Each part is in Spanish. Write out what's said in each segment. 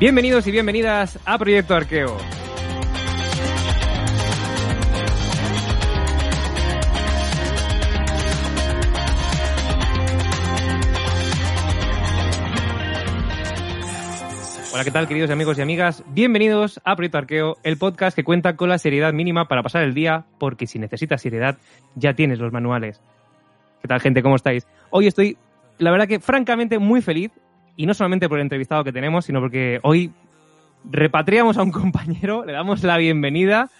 Bienvenidos y bienvenidas a Proyecto Arqueo. Hola, ¿qué tal, queridos amigos y amigas? Bienvenidos a Proyecto Arqueo, el podcast que cuenta con la seriedad mínima para pasar el día, porque si necesitas seriedad, ya tienes los manuales. ¿Qué tal, gente? ¿Cómo estáis? Hoy estoy, la verdad que francamente muy feliz, y no solamente por el entrevistado que tenemos, sino porque hoy repatriamos a un compañero, le damos la bienvenida.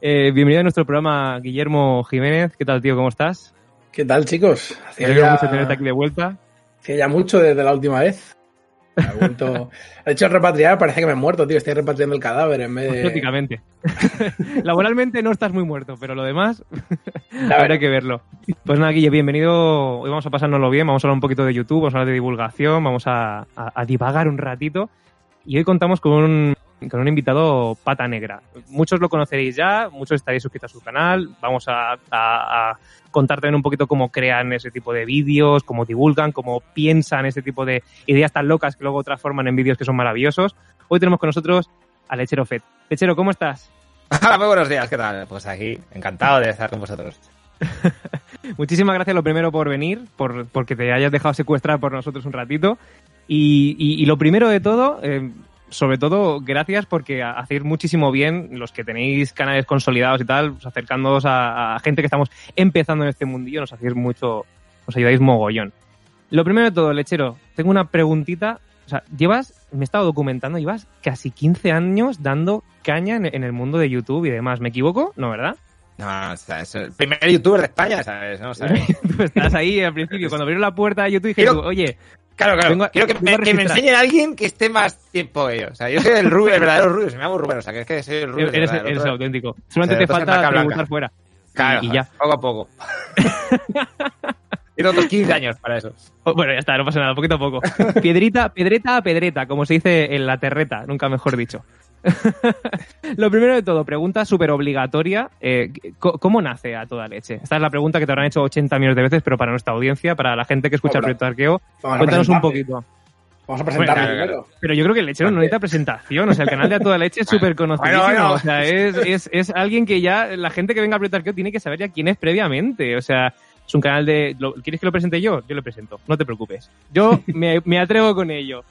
Eh, bienvenido a nuestro programa, Guillermo Jiménez. ¿Qué tal, tío? ¿Cómo estás? ¿Qué tal, chicos? Hacía ya, mucho tenerte aquí de vuelta. hacía ya mucho desde la última vez. He vuelto... Hecho, repatriar parece que me he muerto, tío. Estoy repatriando el cadáver en vez de... prácticamente. Laboralmente no estás muy muerto, pero lo demás habrá que verlo. Pues nada, Guille, bienvenido. Hoy vamos a pasárnoslo bien, vamos a hablar un poquito de YouTube, vamos a hablar de divulgación, vamos a, a- a divagar un ratito. Y hoy contamos con un, con un invitado pata negra. Muchos lo conoceréis ya, muchos estaréis suscritos a su canal. Vamos a, a- a contar también un poquito cómo crean ese tipo de vídeos, cómo divulgan, cómo piensan ese tipo de ideas tan locas que luego transforman en vídeos que son maravillosos. Hoy tenemos con nosotros a Lechero Fed. Lechero, ¿cómo estás? Hola, muy buenos días, ¿qué tal? Pues aquí, encantado de estar con vosotros. Muchísimas gracias lo primero por venir, por porque te hayas dejado secuestrar por nosotros un ratito. Y, y- y lo primero de todo, eh, sobre todo, gracias porque ha- hacéis muchísimo bien los que tenéis canales consolidados y tal, pues acercándoos a, a gente que estamos empezando en este mundillo, nos hacéis mucho, os ayudáis mogollón. Lo primero de todo, lechero, tengo una preguntita. O sea, llevas, me he estado documentando, llevas casi 15 años dando caña en, en el mundo de YouTube y demás. ¿Me equivoco? No, ¿verdad? No, o sea, es el primer youtuber de España, ¿sabes? ¿No? Tú estás ahí al principio, cuando abrieron la puerta de YouTube dije, oye, claro, claro. Quiero que, me, que me registrar. enseñe a alguien que esté más tiempo ellos. O sea, yo soy el Rubio, el verdadero Rubio, se me llamo Rubén, o sea, que es que soy el Rubio. eres, verdad, el eres el otro- auténtico. Solamente te falta tributar fuera. Claro, y- y ya. Poco a poco. Tengo otros 15 años para eso. Bueno, ya está, no pasa nada, poquito a poco. Piedrita, piedreta a pedreta, como se dice en la terreta, nunca mejor dicho. Lo primero de todo, pregunta súper obligatoria. eh, ¿Cómo nace a toda leche? Esta es la pregunta que te habrán hecho 80 millones de veces, pero para nuestra audiencia, para la gente que escucha el Hola. proyecto Arqueo, cuéntanos un poquito. Vamos a presentarlo Bueno, primero. Pero yo creo que el lechero no necesita presentación. O sea, el canal de A Toda Leche es súper conocidísimo. bueno, bueno. O sea, es, es, es alguien que ya, la gente que venga a Proyecto Arqueo tiene que saber ya quién es previamente. O sea, es un canal de... ¿lo- ¿Quieres que lo presente yo? Yo lo presento. No te preocupes. Yo me, me atrevo con ello.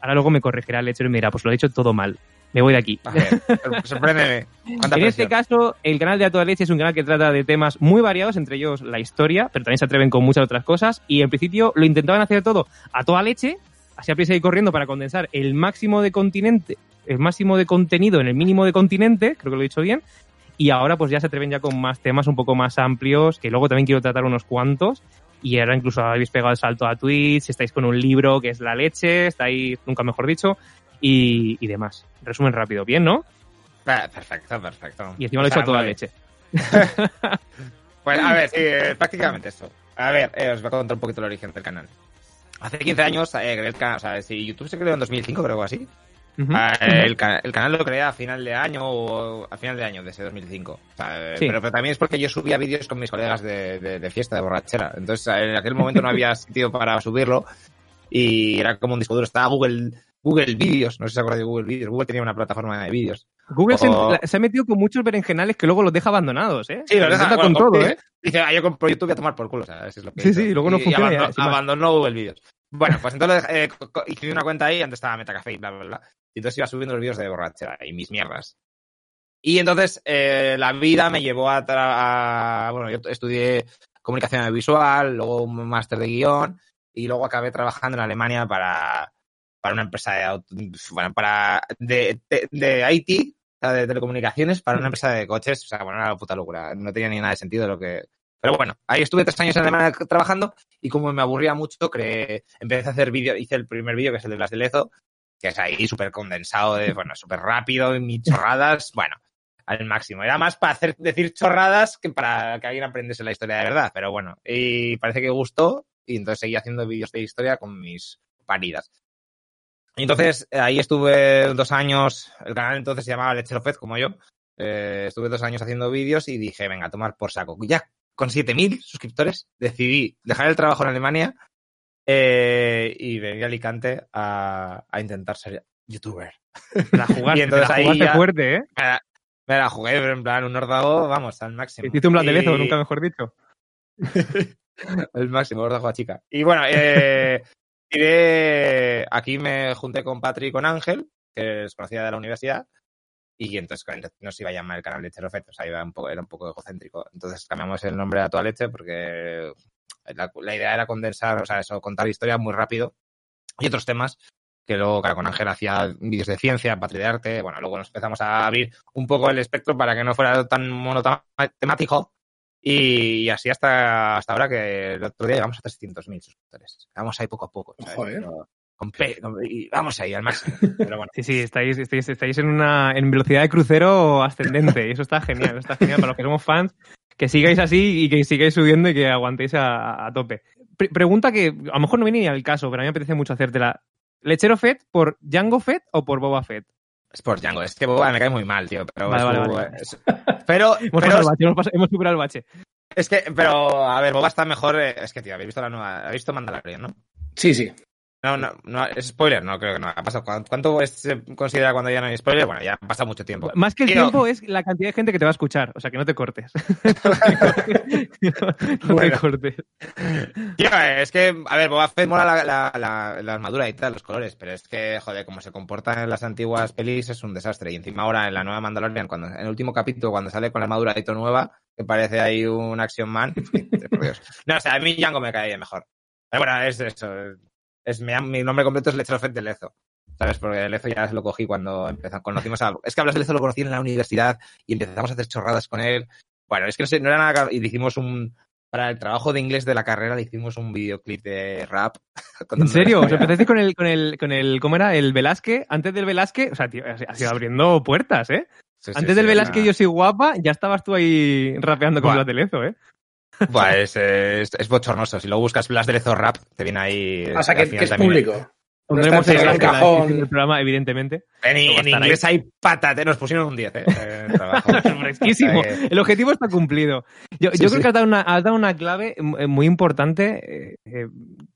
Ahora luego me corregirá el lechero y me dirá, pues lo he hecho todo mal. Me voy de aquí. Sor- sorpréndeme. ¿Cuánta En este caso, el canal de A Toda Leche es un canal que trata de temas muy variados, entre ellos la historia, pero también se atreven con muchas otras cosas. Y en principio lo intentaban hacer todo a toda leche, así a prisa y corriendo para condensar el máximo de continente, el máximo de contenido en el mínimo de continente, creo que lo he dicho bien. Y ahora pues ya se atreven ya con más temas un poco más amplios, que luego también quiero tratar unos cuantos. Y ahora incluso habéis pegado el salto a Twitch, estáis con un libro que es La Leche, estáis, nunca mejor dicho, y, y demás. Resumen rápido, bien, ¿no? Pa- Perfecto, perfecto. Y encima lo he hecho a toda leche. Pues a ver, sí, eh, prácticamente eso. A ver, eh, os voy a contar un poquito el origen del canal. Hace 15 años eh, el canal, o sea, si YouTube se creó en 2005, creo que así. Ujú. Ah, el, ca- el canal lo creé a final de año o a final de año de ese 2005. O sea, eh, Sí. pero, pero también es porque yo subía vídeos con mis colegas de, de- de fiesta, de borrachera. Entonces, en aquel momento no había sitio para subirlo y era como un disco duro. Estaba Google, Google Vídeos, no sé si se acuerdan de Google Vídeos. Google tenía una plataforma de vídeos. Google se, O- la- se ha metido con muchos berenjenales que luego los deja abandonados, ¿eh? Sí, lo Se deja intenta con bueno, todo, ¿eh? Dice, ah, yo compro YouTube y a tomar por culo. O sea, eso es lo que Sí, sí, luego no funciona abandonó, ya, Google Vídeos. Bueno, pues entonces eh, hice una cuenta ahí, antes estaba Metacafé y bla, bla, bla. Y entonces iba subiendo los vídeos de borrachera y mis mierdas. Y entonces eh, la vida me llevó a, a- Bueno, yo estudié comunicación audiovisual, luego un máster de guion. Y luego acabé trabajando en Alemania para, para una empresa de, aut- bueno, para, de, de, de IT, o sea, de telecomunicaciones, para una empresa de coches. O sea, bueno, era una puta locura. No tenía ni nada de sentido lo que... Pero bueno, ahí estuve tres años en Alemania trabajando y como me aburría mucho, creé, empecé a hacer vídeo, hice el primer vídeo que es el de las de Lezo, que es ahí súper condensado, de, bueno, súper rápido, y mis chorradas, bueno, al máximo. Era más para hacer, decir chorradas que para que alguien aprendiese la historia de verdad, pero bueno, y parece que gustó y entonces seguí haciendo vídeos de historia con mis paridas. Y entonces eh, ahí estuve dos años, el canal entonces se llamaba Lechero Fez, como yo, eh, estuve dos años haciendo vídeos y dije, venga, a tomar por saco. Ya con 7.000 suscriptores decidí dejar el trabajo en Alemania eh, y venir a Alicante a, a intentar ser youtuber. La jugaste, Y entonces la ahí ya- fuerte, ¿eh? Me la, me la jugué, pero en plan, un órdago, vamos, al máximo. Hiciste un plan de Y- lezo, nunca mejor dicho. el máximo, órdago a chica. Y bueno, eh, tiré- aquí me junté con Patri y con Ángel, que es conocida de la universidad, y entonces no se iba a llamar el canal Lechero Fez, o sea, iba un poco, era un poco egocéntrico. Entonces cambiamos el nombre a Toda Leche porque la, la idea era condensar, o sea, eso, contar historias muy rápido y otros temas que luego, claro, con Ángel hacía vídeos de ciencia, Patri de arte, bueno, luego nos empezamos a abrir un poco el espectro para que no fuera tan monotemático y, y así hasta, hasta ahora que el otro día llegamos a 300.000 suscriptores. Vamos ahí poco a poco, ¿sabes? Joder. Pero con pe- con- y vamos ahí al máximo. Pero bueno. Sí, sí, estáis, estáis, estáis en una en velocidad de crucero ascendente y eso está genial, eso está genial para los que somos fans, que sigáis así y que sigáis subiendo y que aguantéis a, a tope. Pre- pregunta que a lo mejor no viene ni al caso, pero a mí me apetece mucho hacértela. ¿Lechero Fett por Django Fett o por Boba Fett? Es por Django, es que Boba me cae muy mal, tío. Pero, Vale, vale, Boba- vale. es- pero, Hemos, pero pasado el bache, hemos, pasado- hemos superado el bache. es que, pero, a ver, Boba está mejor. eh, Es que, tío, habéis visto la nueva. ¿Habéis visto Mandalorian, no? Sí, sí. No, no, no, es spoiler, no, creo que no. Ha pasado. ¿Cuánto, se considera cuando ya no hay spoiler? Bueno, ya ha pasado mucho tiempo. Más que el tiempo es la cantidad de gente que te va a escuchar, o sea que no te cortes. no te Bueno. cortes. Tío, es que, a ver, Boba Fett mola la, la, la, la armadura y tal, los colores, pero es que, joder, como se comporta en las antiguas pelis es un desastre. Y encima ahora en la nueva Mandalorian, cuando, en el último capítulo, cuando sale con la armadura de nueva, que parece ahí un Action Man, por Dios. No, o sea, a mí Django me cae mejor. Pero bueno, es eso. Es, mi, mi nombre completo es Lechero Fett de Lezo. ¿Sabes? Porque Lezo ya se lo cogí cuando empezamos, conocimos a... Es que hablas de Lezo lo conocí en la universidad y empezamos a hacer chorradas con él. Bueno, es que no, sé, no era nada... Y hicimos un... Para el trabajo de inglés de la carrera le hicimos un videoclip de rap. ¿En serio? ¿Os empezasteis con el, con el, con el, ¿cómo era? El Velázquez. Antes del Velázquez, o sea, tío, has ido abriendo puertas, ¿eh? Sí, sí, Antes sí, del era- Velázquez yo soy guapa, ya estabas tú ahí rapeando con la telezo, ¿eh? Buah, es, es, es bochornoso. Si lo buscas Blas de Lezo rap, te viene ahí... O sea, que, es también- público. No Pondremos está el en el en cajón. del programa, evidentemente. En, Luego en inglés hay patate, nos pusieron un 10, ¿eh? el trabajo. Fresquísimo. El objetivo está cumplido. Yo, Sí, yo sí. creo que has dado una, has dado una clave eh, muy importante eh, eh,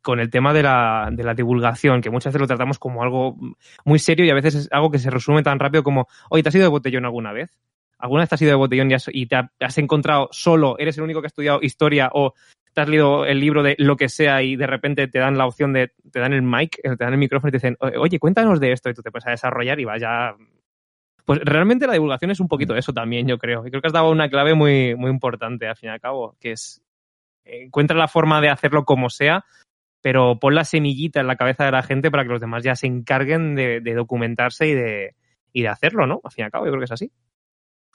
con el tema de la, de la divulgación, que muchas veces lo tratamos como algo muy serio y a veces es algo que se resume tan rápido como, oye, ¿te has ido de botellón alguna vez? ¿Alguna vez te has ido de botellón y, has- y te ha- has encontrado solo, eres el único que ha estudiado historia o te has leído el libro de lo que sea y de repente te dan la opción de, te dan el mic, eh, te dan el micrófono y te dicen, oye, cuéntanos de esto y tú te puedes a desarrollar y vas ya pues realmente la divulgación es un poquito Mm. eso también, yo creo. Y creo que has dado una clave muy, muy importante, al fin y al cabo, que es eh, encuentra la forma de hacerlo como sea, pero pon la semillita en la cabeza de la gente para que los demás ya se encarguen de, de documentarse y de, y de hacerlo, ¿no? Al fin y al cabo, yo creo que es así.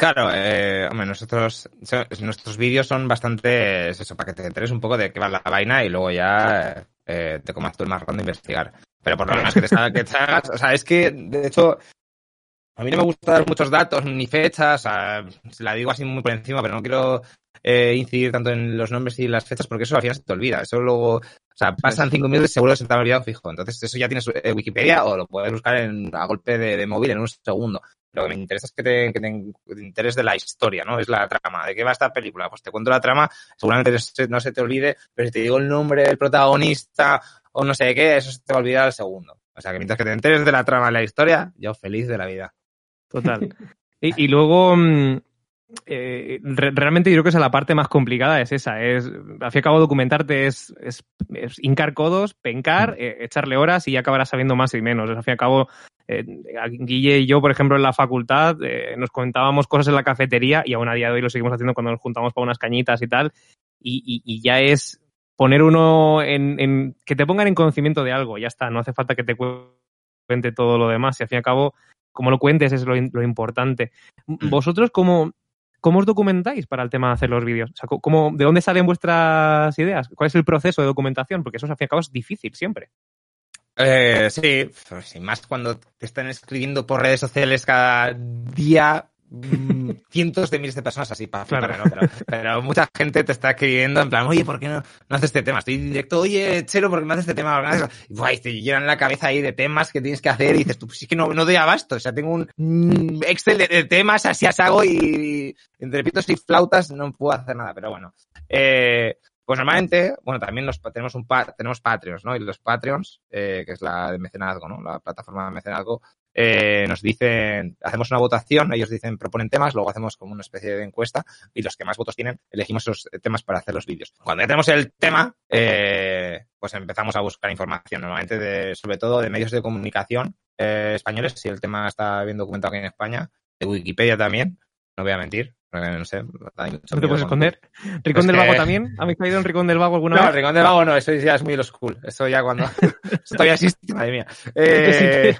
Claro, eh, hombre, nosotros, so- nuestros vídeos son bastante, es eso, para que te enteres un poco de qué va la vaina y luego ya eh, te comas tú el marrón de investigar. Pero por lo menos que te, salga- que te hagas, o sea, es que, de hecho, a mí no me gusta dar muchos datos ni fechas, o sea, la digo así muy por encima, pero no quiero eh, incidir tanto en los nombres y las fechas porque eso al final se te olvida. Eso luego, o sea, pasan cinco minutos y seguro que se te ha olvidado fijo. Entonces, eso ya tienes eh, Wikipedia o lo puedes buscar en, a golpe de, de móvil en un segundo. Lo que me interesa es que te, que te, te interés de la historia, ¿no? Es la trama. ¿De qué va esta película? Pues te cuento la trama, seguramente se- no se te olvide, pero si te digo el nombre del protagonista o no sé qué, eso se te va a olvidar al segundo. O sea, que mientras que te enteres de la trama de la historia, yo feliz de la vida. Total. Y, y luego, mm, eh, re- realmente yo creo que esa la parte más complicada es esa. Es, al fin y al cabo, documentarte es, es, es hincar codos, pencar, eh, echarle horas y ya acabarás sabiendo más y menos. Al fin y al cabo, eh, Guille y yo, por ejemplo, en la facultad, eh, nos comentábamos cosas en la cafetería y aún a día de hoy lo seguimos haciendo cuando nos juntamos para unas cañitas y tal. Y, y- y ya es poner uno en, en, que te pongan en conocimiento de algo, ya está, no hace falta que te cuente todo lo demás, y al fin y al cabo, como lo cuentes es lo, lo importante. Mm. ¿Vosotros cómo, cómo os documentáis para el tema de hacer los vídeos? O sea, ¿cómo, ¿De dónde salen vuestras ideas? ¿Cuál es el proceso de documentación? Porque eso al fin y al cabo es difícil siempre. Eh, sí, sin más cuando te están escribiendo por redes sociales cada día mm, cientos de miles de personas así para Claro. pero, pero mucha gente te está escribiendo en plan, oye, ¿por qué no, no haces este tema? Estoy directo, oye, Chelo, ¿por qué no haces este tema? ¿Por qué no haces-?" Y, buah, y te llenan la cabeza ahí de temas que tienes que hacer y dices, tú, pues es que no, no doy abasto, o sea, tengo un mm, Excel de, de temas, así as hago y, y entre pitos y flautas no puedo hacer nada, pero bueno. Eh, pues normalmente, bueno, también nos, tenemos un tenemos Patreons, ¿no? Y los Patreons, eh, que es la de mecenazgo, ¿no? La plataforma de mecenazgo, eh, nos dicen, hacemos una votación, ellos dicen, proponen temas, luego hacemos como una especie de encuesta y los que más votos tienen, elegimos esos temas para hacer los vídeos. Cuando ya tenemos el tema, eh, pues empezamos a buscar información, normalmente de, sobre todo de medios de comunicación eh, españoles, si el tema está bien documentado aquí en España, de Wikipedia también, no voy a mentir, no sé. hay mucho ¿No te puedes con- esconder? ¿Ricón Es del que- Vago también? ¿Habéis caído en Ricón del Vago alguna No, vez? Rincón del Vago no, eso ya es muy old school. Eso ya cuando. eso todavía existe, madre mía. Eh,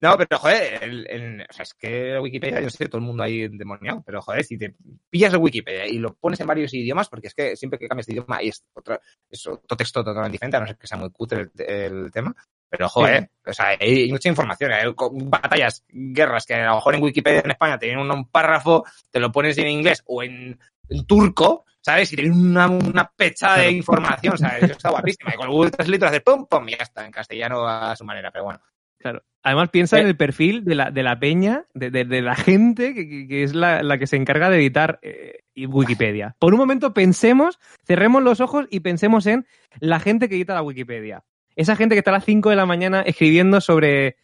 no, pero joder, el- el- o sea, es que Wikipedia, yo sé, todo el mundo ahí endemoniado, pero joder, si te pillas el Wikipedia y lo pones en varios idiomas, porque es que siempre que cambias de idioma y es, otra, es otro texto totalmente diferente, a no ser que sea muy cutre el, el tema. Pero joder, o sea, hay mucha información, hay co- batallas, guerras que a lo mejor en Wikipedia en España tienen un, un párrafo, te lo pones en inglés o en, en turco, ¿sabes? Y tiene una, una pecha de información, ¿sabes? Eso está guapísimo. Y con el Google Translate haces pum, pum, y ya está, en castellano a su manera, pero bueno. Claro. Además, piensa Eh. en el perfil de la, de la peña, de, de- de la gente que, que- que es la, la que se encarga de editar eh, Wikipedia. Por un momento pensemos, cerremos los ojos y pensemos en la gente que edita la Wikipedia. Esa gente que está a las 5 de la mañana escribiendo sobre,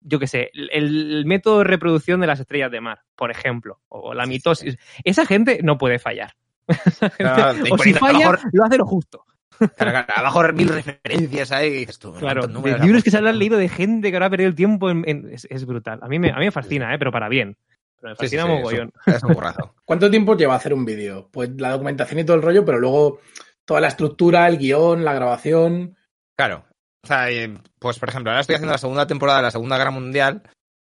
yo qué sé, el, el método de reproducción de las estrellas de mar, por ejemplo, o la mitosis. Esa gente no puede fallar. Claro, o si falla, abajo- lo hace lo justo. Claro, claro, abajo mil referencias ahí y dices tú. Claro, ¿cuántos de números ha libros que se habrán leído de gente que habrá perdido el tiempo en, en- es, es brutal. A mí me, a mí me fascina, ¿eh? pero para bien. Pero me sí, fascina sí, mogollón. Es un, es un currazo. ¿Cuánto tiempo lleva hacer un vídeo? Pues la documentación y todo el rollo, pero luego toda la estructura, el guion, la grabación. Claro. O sea, pues por ejemplo, ahora estoy haciendo la segunda temporada de la Segunda Guerra Mundial,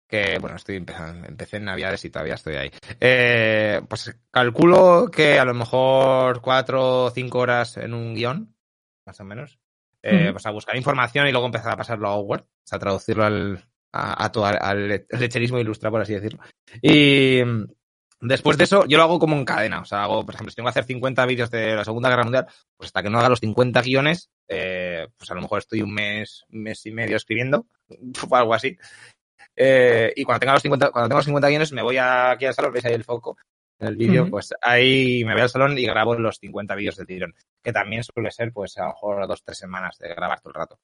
que bueno, estoy empezando, empecé en Navidades y todavía estoy ahí. Eh, pues calculo que a lo mejor cuatro o cinco horas en un guion, más o menos. Eh. Pues a buscar información y luego empezar a pasarlo a Word, o sea, traducirlo al, a, a todo, al le- lecherismo ilustrado, por así decirlo. Y después de eso, yo lo hago como en cadena. O sea, hago, por ejemplo, si tengo que hacer 50 vídeos de la Segunda Guerra Mundial, pues hasta que no haga los 50 guiones, eh, pues a lo mejor estoy un mes, un mes y medio escribiendo, o algo así. Eh, y cuando tenga los 50, cuando tenga los 50 guiones, me voy a- aquí al salón, veis ahí el foco en el vídeo, pues ahí me voy al salón y grabo los 50 vídeos del tirón, que también suele ser, pues a lo mejor dos, tres semanas de grabar todo el rato.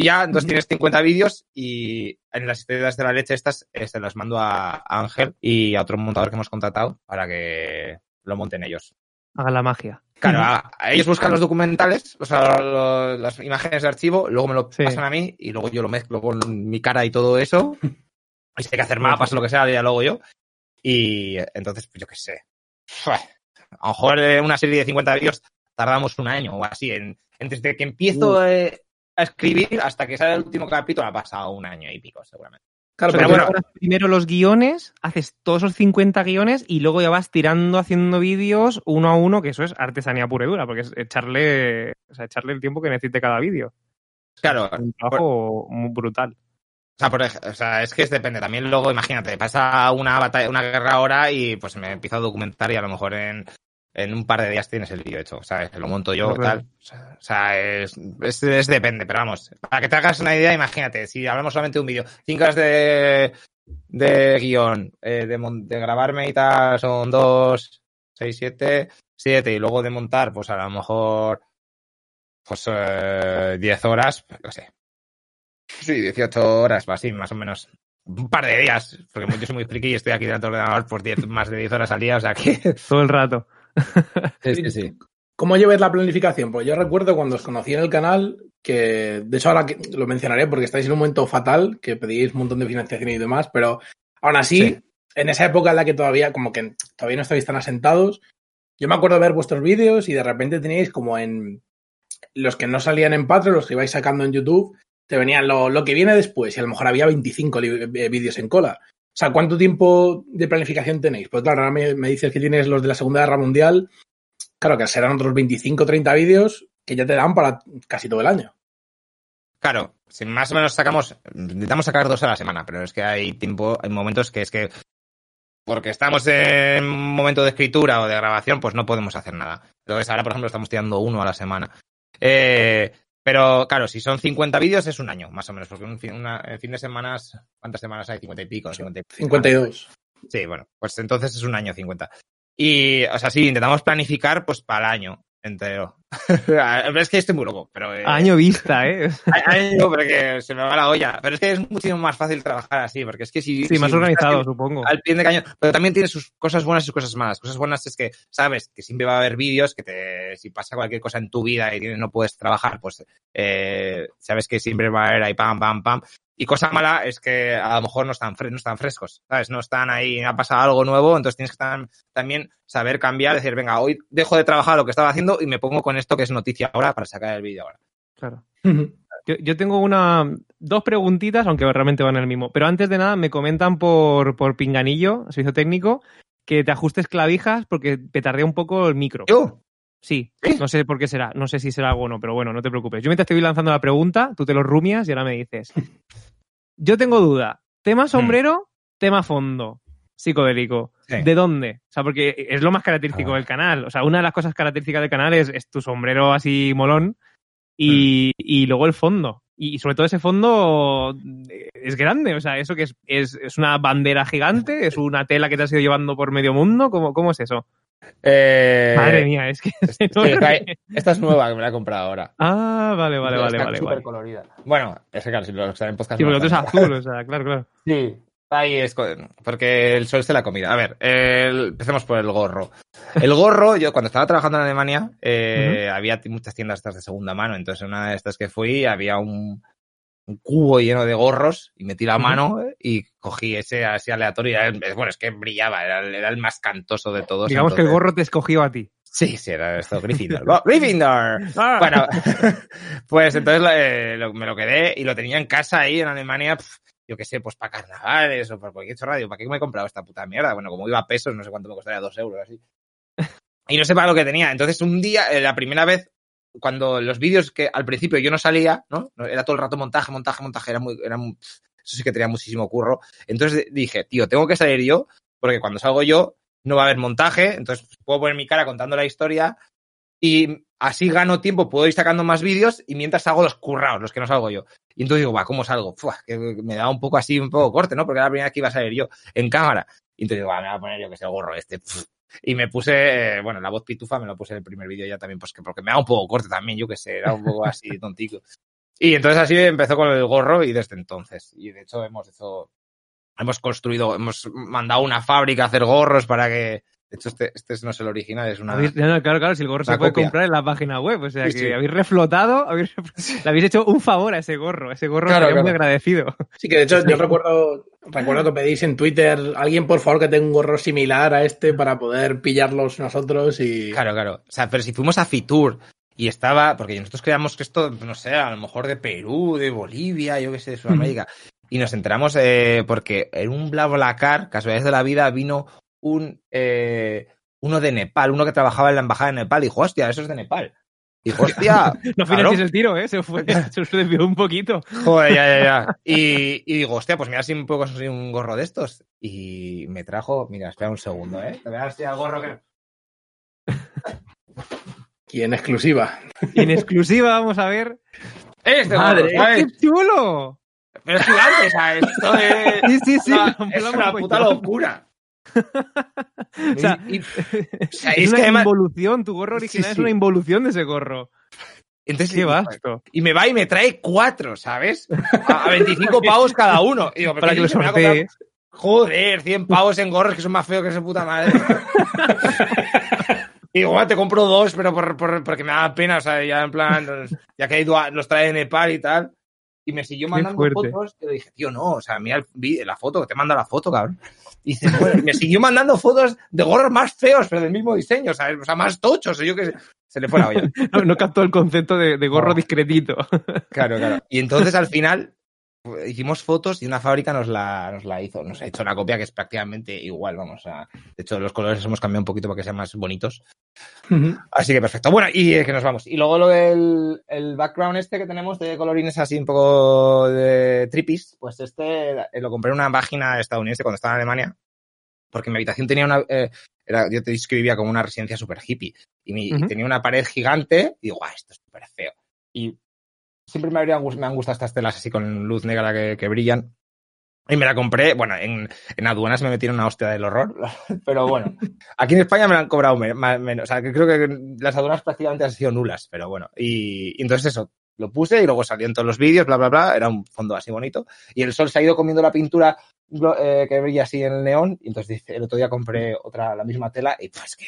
Y ya, entonces tienes 50 vídeos y en las historias de la leche estas eh, se las mando a, Ángel y a otro montador que hemos contratado para que lo monten ellos. Haga la magia. Claro, Ujú. a, a ellos buscan los documentales, o sea, lo- las imágenes de archivo, luego me lo Sí. pasan a mí y luego yo lo mezclo con mi cara y todo eso. Y si hay que hacer mapas o lo que sea, ya lo hago yo. Y eh, entonces, pues yo qué sé. A lo mejor eh, una serie de 50 vídeos tardamos un año o así. En, en desde que empiezo eh, a escribir hasta que sale el último capítulo ha pasado un año y pico, seguramente. Claro, Pero bueno, primero los guiones, haces todos esos 50 guiones y luego ya vas tirando haciendo vídeos uno a uno, que eso es artesanía pura y dura, porque es echarle, o sea, echarle el tiempo que necesite cada vídeo. Claro, Un trabajo muy brutal. O sea, por o sea, es que es depende. También luego, imagínate, pasa una batalla, una guerra ahora y pues me empiezo a documentar y a lo mejor en, en un par de días tienes el vídeo hecho, ¿sabes? Lo monto yo, Claro. tal. O sea, o sea, es, es, es depende, pero vamos. Para que te hagas una idea, imagínate, si hablamos solamente de un vídeo, cinco horas de, de guion, eh, de, mon- de grabarme y tal, son dos, seis, siete, siete, y luego de montar, pues a lo mejor, pues eh, diez horas, no sé, Sí, 18 horas, o así, más o menos. Un par de días, porque yo soy muy friki y estoy aquí delante del ordenador por 10, más de 10 horas al día, o sea que... Todo el rato. Sí, sí, sí. ¿Cómo lleváis la planificación? Pues yo recuerdo cuando os conocí en el canal, que de hecho ahora que lo mencionaré porque estáis en un momento fatal, que pedís un montón de financiación y demás, pero aún así, Sí. en esa época en la que todavía, como que todavía no estáis tan asentados, Yo me acuerdo de ver vuestros vídeos y de repente teníais como en los que no salían en Patreon, los que ibais sacando en YouTube, te venían lo, lo que viene después y a lo mejor había 25 li- eh, vídeos en cola. Sea, ¿cuánto tiempo de planificación tenéis? Pues claro, ahora me, me dices que tienes los de la Segunda Guerra Mundial. Claro, que serán otros 25 30 vídeos que ya te dan para casi todo el año. Claro, si más o menos sacamos, intentamos sacar dos a la semana, pero es que hay tiempo, hay momentos que es que porque estamos en un momento de escritura o de grabación, pues no podemos hacer nada. Entonces ahora, por ejemplo, estamos tirando uno a la semana. Eh, pero claro, si son 50 vídeos es un año, más o menos, porque un fin, una- en fin de semanas, ¿cuántas semanas hay? 50 y pico, 50 y pico. 52. Sí, bueno, pues entonces es un año 50. Y, o sea, sí, intentamos planificar pues para el año entero. es que estoy muy loco, pero... eh, Año vista, ¿eh? año, pero que se me va la olla. Pero es que es muchísimo más fácil trabajar así, porque es que si... Sí, más si organizado, estás supongo. Al pie de cañón, pero también tiene sus cosas buenas y sus cosas malas. Cosas buenas es que sabes que siempre va a haber vídeos que te, si pasa cualquier cosa en tu vida y no puedes trabajar, pues eh, sabes que siempre va a haber ahí pam, pam, pam. Y cosa mala es que a lo mejor no están, fre- no están frescos, ¿sabes? No están ahí, ha pasado algo nuevo, entonces tienes que tam- también saber cambiar, decir, venga, hoy dejo de trabajar lo que estaba haciendo y me pongo con esto que es noticia ahora para sacar el vídeo ahora. Claro. Yo, yo tengo una dos preguntitas, aunque realmente van en el mismo. Pero antes de nada, me comentan por, por pinganillo, servicio técnico, que te ajustes clavijas porque petardea un poco el micro. ¿Yo? Sí, no sé por qué será, no sé si será algo o no, pero bueno, no te preocupes. Yo mientras te voy lanzando la pregunta, tú te lo rumias y ahora me dices. Yo tengo duda. Tema sombrero, tema fondo, psicodélico. Sí. ¿De dónde? O sea, porque es lo más característico Ah. del canal. O sea, una de las cosas características del canal es, es tu sombrero así molón y, y luego el fondo. Y sobre todo ese fondo eh, es grande, o sea, eso que es, es, es una bandera gigante, es una tela que te has ido llevando por medio mundo, ¿cómo, cómo es eso? Eh, Madre mía, es que es. Esta es nueva, que me la he comprado ahora. Ah, vale, vale, vale, vale, súper vale. colorida. Bueno, es que claro, si lo que está en podcast. Sí, no porque lo otro es azul, o sea, claro, claro. Sí. Ahí es porque el sol es de la comida. A ver, el- empecemos por el gorro. El gorro, yo cuando estaba trabajando en Alemania, eh, había muchas tiendas estas de segunda mano. Entonces, en una de estas que fui, había un, un cubo lleno de gorros y metí la mano eh, y cogí ese así aleatorio. bueno, es que brillaba, era, el- era el más cantoso de todos. Digamos que el gorro te escogió a ti. Sí, sí, era esto, Gryffindor. ¡Oh, ¡Gryffindor! Ah. Bueno, pues entonces eh, lo- me lo quedé y lo tenía en casa ahí en Alemania, pf, yo qué sé, pues para carnavales o para cualquier chorrada. ¿Para qué me he comprado esta puta mierda? Bueno, como iba a pesos, no sé cuánto me costaría, dos euros así. Y no sé para lo que tenía. Entonces un día, eh, la primera vez, cuando los vídeos que al principio yo no salía, ¿no? Era todo el rato montaje, montaje, montaje, era muy, era muy- eso sí que tenía muchísimo curro. Entonces dije, tío, tengo que salir yo, porque cuando salgo yo no va a haber montaje, entonces puedo poner mi cara contando la historia y así gano tiempo, puedo ir sacando más vídeos y mientras hago los currados, los que no salgo yo. Y entonces digo, va, ¿cómo salgo? Fua, que me da un poco así, un poco corte, ¿no? Porque era la primera vez que iba a salir yo en cámara. Y entonces digo, va, me voy a poner yo que sé, gorro este. Y me puse, eh, bueno, la voz pitufa me lo puse en el primer vídeo ya también, pues que porque me da un poco corte también, yo que sé, era un poco así tontico. Y entonces así empezó con el gorro y desde entonces. Y de hecho hemos hecho, hemos construido, hemos mandado una fábrica a hacer gorros para que, de hecho este, este no es el original, es una... No, claro, claro, si el gorro se puede copia. comprar en la página web, o sea Sí, que sí. habéis reflotado, habéis, le habéis hecho un favor a ese gorro, ese gorro Claro, estaría muy claro. agradecido. Sí, que de hecho yo recuerdo, recuerdo que pedís en Twitter, alguien por favor que tenga un gorro similar a este para poder pillarlos nosotros y... Claro, claro. O sea, pero si fuimos a Fitur y estaba, porque nosotros creíamos que esto, no sé, a lo mejor de Perú, de Bolivia, yo qué sé, de Sudamérica. Y nos enteramos eh, porque en un BlaBlaCar, casualidades de la vida, vino un eh, uno de Nepal, uno que trabajaba en la embajada de Nepal, y dijo, hostia, eso es de Nepal. Y dijo, hostia, No claro, el tiro, ¿eh? Se fue, se os desvió un poquito. Joder, ya, ya, ya. Y, y digo, hostia, pues mira si me puedo conseguir un gorro de estos. Y me trajo, mira, espera un segundo, ¿eh? Te voy a dar el gorro que... Y en exclusiva. Y en exclusiva vamos a ver. Este Madre. ¡Qué chulo! Pero es gigante, o sea, esto es, Sí, sí, sí. una, es una un puta locura. O sea, Y- y- o sea, es es una que además- involución, tu gorro original Sí, es sí. una involución de ese gorro. entonces, Qué vasto. Y me va y me trae cuatro, ¿sabes? A, a 25 pavos cada uno. Y digo, ¿pero Para que lo dices? Me voy a comprar- sortees. Joder, 100 pavos en gorros que son más feos que su puta madre. Y digo, "Ah, te compro dos, pero por, por- porque me da pena, o sea, ya en plan, ya que los trae de Nepal y tal. y me siguió mandando fotos. Y le dije, tío, no, o sea, mira el la foto, te manda la foto, cabrón. Y dice, bueno, y me siguió mandando fotos de gorros más feos, pero del mismo diseño, ¿sabes? O sea, más tochos, yo que sé. Se le fue la olla. No, no captó el concepto de, de gorro No. discretito. Claro, claro. Y entonces al final hicimos fotos y una fábrica nos la, nos la hizo, nos ha hecho una copia que es prácticamente igual, vamos a. De hecho, los colores los hemos cambiado un poquito para que sean más bonitos. Así que perfecto. Bueno, y eh, que nos vamos. Y luego lo del el background este que tenemos de colorines así un poco de trippies, pues este eh, lo compré en una página estadounidense cuando estaba en Alemania, porque mi habitación tenía una... eh, era, yo te dije que vivía como una residencia súper hippie y, mi- y tenía una pared gigante y digo, "Guau, esto es súper feo. Y siempre me, habrían, gus- me han gustado estas telas así con luz negra que, que brillan. Y me la compré, bueno, en, en aduanas me metieron una hostia del horror, pero bueno, aquí en España me la han cobrado me- más- menos, o sea, que creo que las aduanas prácticamente han sido nulas, pero bueno, y, entonces eso, lo puse y luego salió en todos los vídeos, bla, bla, bla, era un fondo así bonito, y el sol se ha ido comiendo la pintura eh, que brilla así en el neón, y entonces el otro día compré otra, la misma tela, y pues que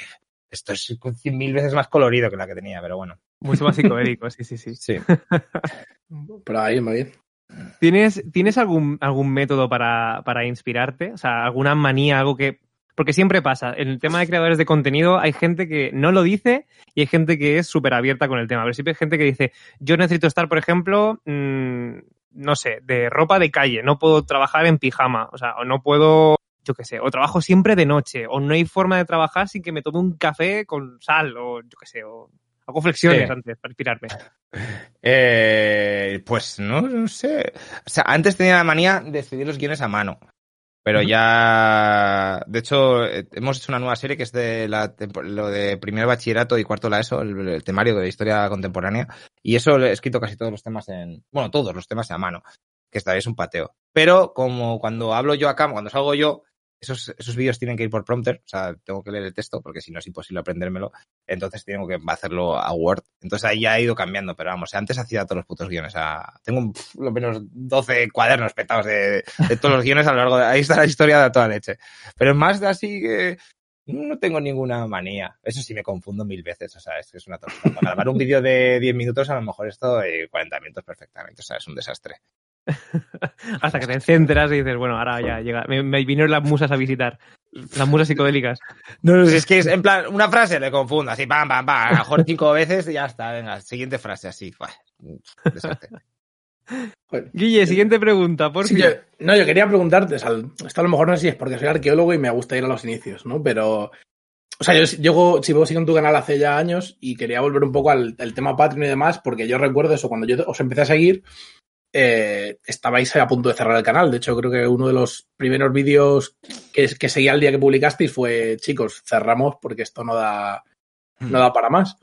esto es cien mil veces más colorido que la que tenía, pero bueno, Mucho más psicodélico, sí, sí, sí. sí. Pero ahí, muy bien. ¿Tienes, ¿tienes algún, algún método para, para inspirarte? O sea, alguna manía, algo que... Porque siempre pasa, en el tema de creadores de contenido hay gente que no lo dice y hay gente que es súper abierta con el tema. Pero siempre hay gente que dice, yo necesito estar, por ejemplo, mm, no sé, de ropa de calle, no puedo trabajar en pijama, o sea, o no puedo, yo qué sé, o trabajo siempre de noche, o no hay forma de trabajar sin que me tome un café con sal, o yo qué sé, o hago flexiones Sí. antes para inspirarme. Eh, pues no, no sé. O sea, antes tenía la manía de escribir los guiones a mano. Pero ya, de hecho, eh, hemos hecho una nueva serie que es de la, lo de primer bachillerato y cuarto la ESO, el, el temario de historia contemporánea. Y eso he escrito casi todos los temas en, bueno, todos los temas a mano, que esta vez es un pateo. Pero como cuando hablo yo acá, cuando salgo yo, esos, esos vídeos tienen que ir por prompter, o sea, tengo que leer el texto porque si no es imposible aprendérmelo entonces tengo que hacerlo a Word. Entonces ahí ya ha ido cambiando, pero vamos, antes hacía todos los putos guiones. tengo un- pf, lo menos 12 cuadernos petados de, todos los guiones a lo largo de... Ahí está la historia de toda leche. Pero más de así que no tengo ninguna manía. Eso sí me confundo mil veces, o sea, es que es una tortura. Para grabar un vídeo de 10 minutos a lo mejor esto eh, 40 minutos perfectamente, o sea, es un desastre. Hasta que te centras y dices, bueno, ahora ya llega. Me, me vinieron las musas a visitar. Las musas psicodélicas. No, no, es que es en plan, una frase le confundo, así, pam, pam, pam, a lo mejor cinco veces y ya está, venga, siguiente frase, así, desastre. Joder. Guille, siguiente pregunta, por Sí, yo- no, yo quería preguntarte, o sea, esto a lo mejor no sé si es porque soy arqueólogo y me gusta ir a los inicios, ¿no? Pero, o sea, yo llego, si vos sigo en tu canal hace ya años y quería volver un poco al, al tema Patreon y demás, porque yo recuerdo eso, cuando yo os empecé a seguir, eh, estabais a punto de cerrar el canal. De hecho, creo que uno de los primeros vídeos que, que seguía el día que publicasteis fue, chicos, cerramos porque esto no da, no da para más.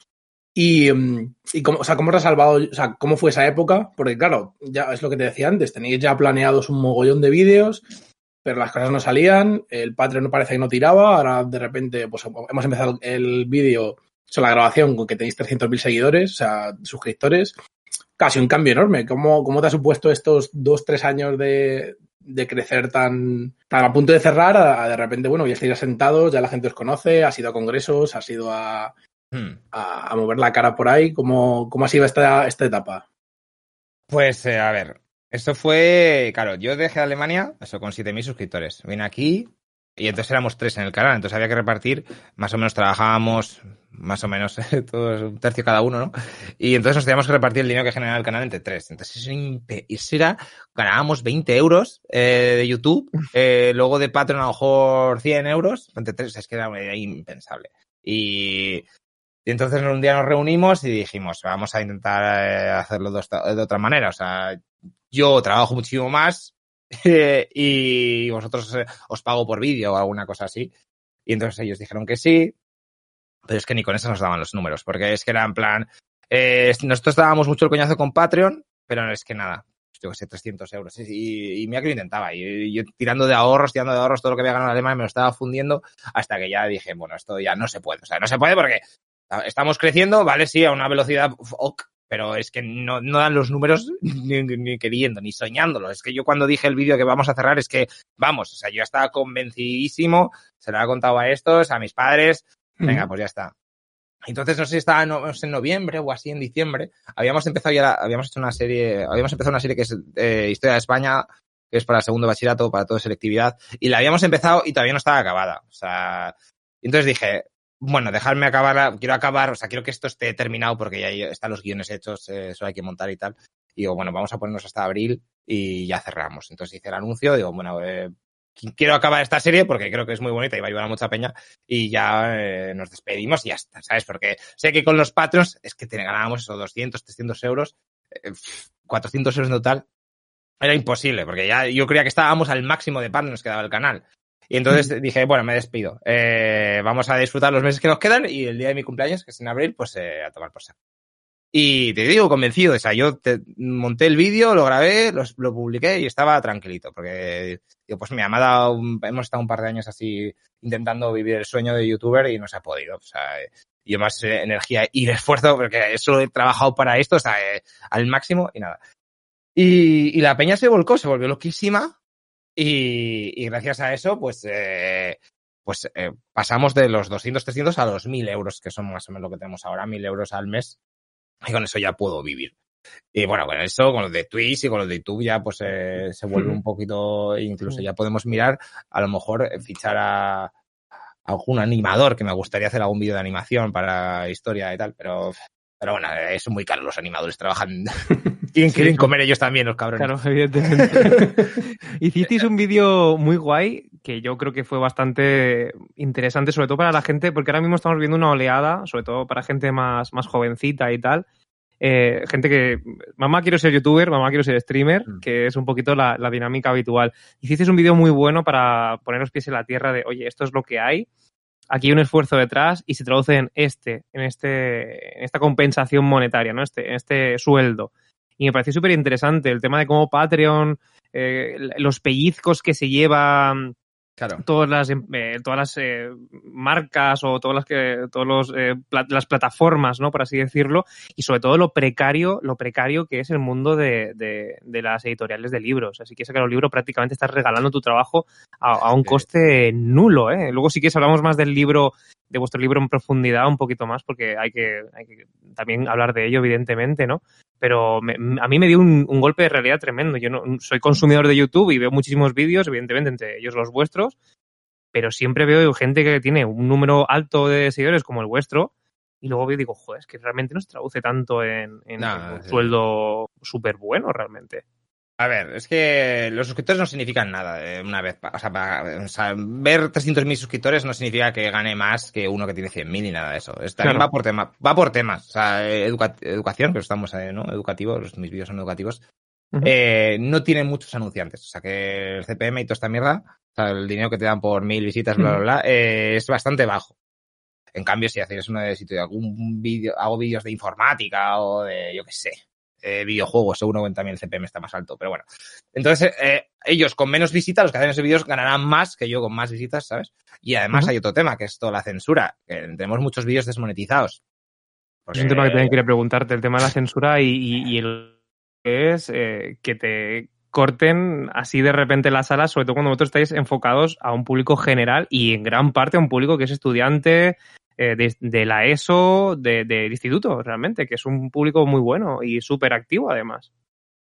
Y, mm, y cómo, o sea, ¿cómo os ha salvado? O sea, ¿cómo fue esa época? Porque, claro, ya es lo que te decía antes, tenéis ya planeados un mogollón de vídeos, pero las cosas no salían, el Patreon no parece que no tiraba, ahora de repente, pues hemos empezado el vídeo, o sea, la grabación con que tenéis 300.000 seguidores, o sea, suscriptores, casi un cambio enorme. ¿Cómo, cómo te ha supuesto estos dos, tres años de, de crecer tan, tan a punto de cerrar a, a de repente, bueno, ya estáis asentados, ya la gente os conoce, has ido a congresos, has ido a, Hmm. a, a mover la cara por ahí. ¿Cómo, cómo ha sido esta, esta etapa? Pues, eh, a ver, esto fue, claro, yo dejé Alemania, eso con 7.000 suscriptores. Vine aquí y entonces éramos tres en el canal, entonces había que repartir, más o menos trabajábamos, más o menos, todos un tercio cada uno, ¿no? Y entonces nos teníamos que repartir el dinero que generaba el canal entre tres. Entonces eso, era ganábamos 20 euros eh, de YouTube, eh, luego de Patreon a lo mejor 100 euros, entre tres, es que era, era impensable. Y, y entonces un día nos reunimos y dijimos, vamos a intentar eh, hacerlo de, otra manera. O sea, yo trabajo muchísimo más y vosotros eh, os pago por vídeo o alguna cosa así. Y entonces ellos dijeron que sí, pero es que ni con eso nos daban los números, porque es que era en plan, eh, nosotros dábamos mucho el coñazo con Patreon, pero es que nada, yo que sé, 300 euros. Y, mira que lo intentaba. Y yo tirando de ahorros, tirando de ahorros, todo lo que había ganado en Alemania me lo estaba fundiendo hasta que ya dije, bueno, esto ya no se puede. O sea, no se puede porque estamos creciendo, vale, sí, a una velocidad pero es que no, no dan los números ni, ni queriendo, ni soñándolo. Es que yo cuando dije el vídeo que vamos a cerrar es que, vamos, o sea, yo estaba convencidísimo, se lo había contado a estos, a mis padres, venga, pues ya está. Entonces, no sé si estaba en, en noviembre o así, en diciembre, habíamos empezado ya, habíamos hecho una serie, habíamos empezado una serie que es eh, Historia de España, que es para el segundo bachillerato, para toda selectividad, y la habíamos empezado y todavía no estaba acabada. O sea, entonces dije, bueno, dejarme acabarla, quiero acabar, o sea, quiero que esto esté terminado porque ya están los guiones hechos, eh, eso hay que montar y tal. Y digo, bueno, vamos a ponernos hasta abril y ya cerramos. Entonces hice el anuncio, digo, bueno, eh, quiero acabar esta serie porque creo que es muy bonita y va a ayudar a mucha peña y ya eh, nos despedimos y ya está, ¿sabes? Porque sé que con los patrons es que te ganábamos esos 200, 300 euros, eh, 400 euros en total. Era imposible porque ya yo creía que estábamos al máximo de patrons que daba el canal. Y entonces dije, bueno, me despido. Eh, vamos a disfrutar los meses que nos quedan y el día de mi cumpleaños, que es en abril, pues eh, a tomar por saco. Y te digo, convencido, o sea, yo te, monté el vídeo, lo grabé, lo, publiqué y estaba tranquilito, porque digo, pues ha dado un, hemos estado un par de años así intentando vivir el sueño de youtuber y no se ha podido. O sea, yo más energía y esfuerzo, porque eso he trabajado para esto, o sea, eh, al máximo y nada. Y, y, la peña se volcó, se volvió loquísima y, y gracias a eso, pues, eh, pues eh, pasamos de los 200, 300 a los 1000 euros, que son más o menos lo que tenemos ahora, 1000 euros al mes y con eso ya puedo vivir. Y bueno, con eso, con los de Twitch y con los de YouTube ya pues eh, se vuelve un poquito, incluso ya podemos mirar, a lo mejor fichar a, a algún animador que me gustaría hacer algún vídeo de animación para historia y tal, pero pero bueno, es muy caro, los animadores trabajan. Tienen que sí. comer ellos también, los cabrones. Claro, evidentemente. Hicisteis un vídeo muy guay que yo creo que fue bastante interesante, sobre todo para la gente, porque ahora mismo estamos viendo una oleada, sobre todo para gente más, más jovencita y tal. Eh, gente que, mamá quiero ser youtuber, mamá quiero ser streamer, mm. que es un poquito la, la dinámica habitual. Hicisteis un vídeo muy bueno para poner los pies en la tierra de, oye, esto es lo que hay aquí hay un esfuerzo detrás y se traduce en este, en este, en esta compensación monetaria, ¿no? Este, en este sueldo. Y me pareció súper interesante el tema de cómo Patreon, eh, los pellizcos que se llevan Claro. todas las eh, todas las eh, marcas o todas las que todos los eh, pla las plataformas no por así decirlo. Y sobre todo lo precario lo precario que es el mundo de, de, de las editoriales de libros. Así que sacar un libro prácticamente estás regalando tu trabajo a, a un coste nulo ¿eh? luego si quieres hablamos más del libro de vuestro libro en profundidad un poquito más porque hay que, hay que también hablar de ello evidentemente no pero me, a mí me dio un, un, golpe de realidad tremendo. Yo no soy consumidor de YouTube y veo muchísimos vídeos, evidentemente, entre ellos los vuestros, pero siempre veo gente que tiene un número alto de seguidores como el vuestro, y luego veo y digo, joder, es que realmente no se traduce tanto en, un sí. sueldo súper bueno realmente. A ver, es que los suscriptores no significan nada eh, una vez. O sea, para, o sea, ver 300.000 suscriptores no significa que gane más que uno que tiene 100.000 ni nada de eso. Es, también claro. va por tema, va por temas. O sea, educa educación, que estamos, eh, ¿no? Educativos, mis vídeos son educativos. Uh -huh. eh, no tienen muchos anunciantes. O sea, que el CPM y toda esta mierda, o sea, el dinero que te dan por mil visitas, bla, bla, bla, eh, es bastante bajo. En cambio, si haces uno de de algún vídeo, hago vídeos de informática o de, yo qué sé, eh, videojuegos, seguro que también el CPM está más alto, pero bueno. Entonces, eh, ellos con menos visitas, los que hacen esos vídeos ganarán más que yo con más visitas, ¿sabes? Y además uh -huh. hay otro tema, que es toda la censura, que tenemos muchos vídeos desmonetizados. Porque... Es un tema que también quería preguntarte, el tema de la censura y, y, y el que es eh, que te corten así de repente las salas, sobre todo cuando vosotros estáis enfocados a un público general y en gran parte a un público que es estudiante, eh, de, de, la ESO, de, del instituto, realmente, que es un público muy bueno y súper activo además.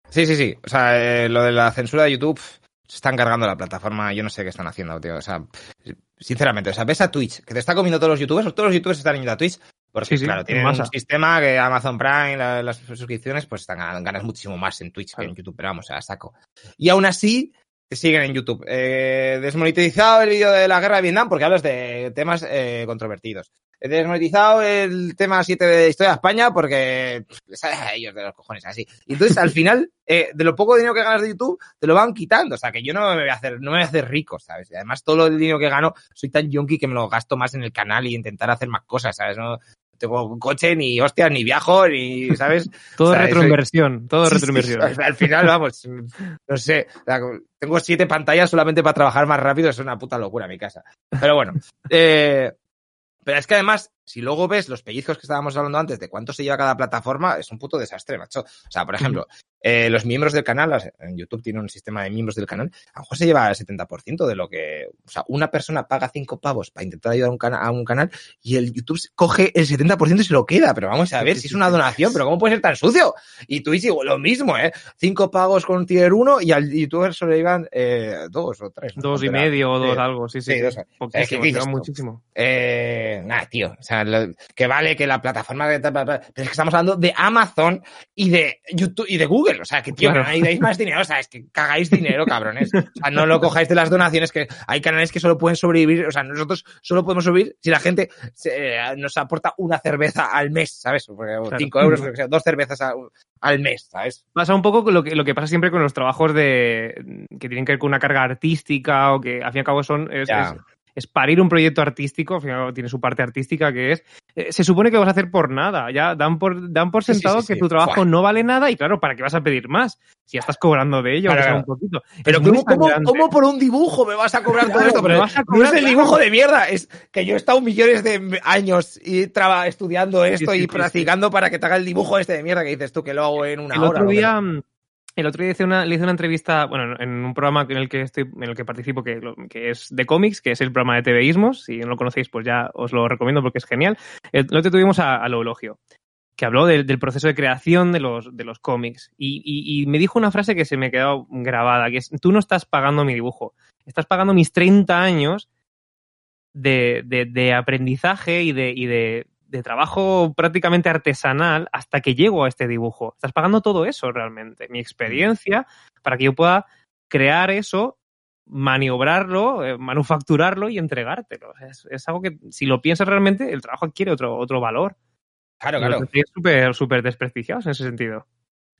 Sí, sí, sí. O sea, eh, lo de la censura de YouTube se están cargando la plataforma, yo no sé qué están haciendo, tío. O sea, sinceramente, o sea, ves a Twitch, que te está comiendo todos los youtubers, todos los youtubers están yendo a Twitch, porque sí, sí, claro, tienen un sistema que Amazon Prime, la, las suscripciones, pues están, ganas muchísimo más en Twitch claro. que en YouTube, pero vamos, a saco. Y aún así, te siguen en YouTube. Eh, desmonetizado el vídeo de la guerra de Vietnam porque hablas de temas eh, controvertidos. Desmonetizado el tema 7 de Historia de España porque les a ellos de los cojones así. Y entonces al final, eh, de lo poco dinero que ganas de YouTube, te lo van quitando. O sea, que yo no me voy a hacer, no me voy a hacer rico, ¿sabes? Y además todo el dinero que gano, soy tan yonky que me lo gasto más en el canal y intentar hacer más cosas, ¿sabes? No, tengo un coche, ni hostias, ni viajo, ni, ¿sabes? todo o sea, retroinversión, soy... todo retroinversión. Sí, al final, vamos, no sé, tengo siete pantallas solamente para trabajar más rápido, es una puta locura mi casa. Pero bueno, eh, pero es que además, si luego ves los pellizcos que estábamos hablando antes de cuánto se lleva cada plataforma, es un puto desastre, macho. O sea, por ejemplo, eh, los miembros del canal, en YouTube tiene un sistema de miembros del canal, a lo mejor se lleva el 70% de lo que, o sea, una persona paga 5 pavos para intentar ayudar a un, cana- a un canal y el YouTube coge el 70% y se lo queda, pero vamos a ver si es una donación, pero ¿cómo puede ser tan sucio? Y Twitch igual, lo mismo, ¿eh? 5 pagos con tier 1 y al youtuber solo le llevan eh, dos o tres. ¿no? Dos y ¿Cuánto era? medio o dos, Sí. algo, sí, sí. Sí, dos. Poquísimo, Es que, muchísimo. Eh, nada, tío. O sea, lo- que vale que la plataforma de pero es que estamos hablando de Amazon y de YouTube y de Google. O sea, que tío, Claro. no dais más dinero. O sea, es que cagáis dinero, cabrones. O sea, no lo cojáis de las donaciones, que hay canales que solo pueden sobrevivir. O sea, nosotros solo podemos sobrevivir si la gente se- eh, nos aporta una cerveza al mes, ¿sabes? O Claro. cinco euros, que sea, dos cervezas a- al mes, ¿sabes? Pasa un poco lo que, lo que pasa siempre con los trabajos de que tienen que ver con una carga artística o que al fin y al cabo son es, Ya. es- es parir un proyecto artístico, tiene su parte artística que es eh, se supone que vas a hacer por nada, ya dan por dan por sí, sentado sí, sí. que tu trabajo no vale nada y claro, ¿para qué vas a pedir más? Si ya estás cobrando de ello, sea un poquito. Pero ¿cómo, cómo, cómo por un dibujo me vas a cobrar todo esto? Pero vas a no cobrar, es el dibujo de mierda, es que yo he estado millones de años y traba, estudiando esto y practicando para que te haga el dibujo este de mierda que dices tú que lo hago en una el hora. otro día sea. El otro día le hice una entrevista, bueno, en un programa en el que estoy, en el que participo, que, es de cómics, que es el programa de TVismos. Si no lo conocéis, pues ya os lo recomiendo porque es genial. El otro tuvimos a, a que habló del, proceso de creación de los, de los cómics. Y, y- me dijo una frase que se me quedó grabada, que es, tú no estás pagando mi dibujo, estás pagando mis 30 años de, de- de aprendizaje y de, y de, de trabajo prácticamente artesanal hasta que llego a este dibujo. Estás pagando todo eso realmente, mi experiencia, para que yo pueda crear eso, maniobrarlo, eh, manufacturarlo y entregártelo. Es, es algo que, si lo piensas realmente, el trabajo adquiere otro, otro valor. Claro, claro. súper, súper desprestigiados en ese sentido.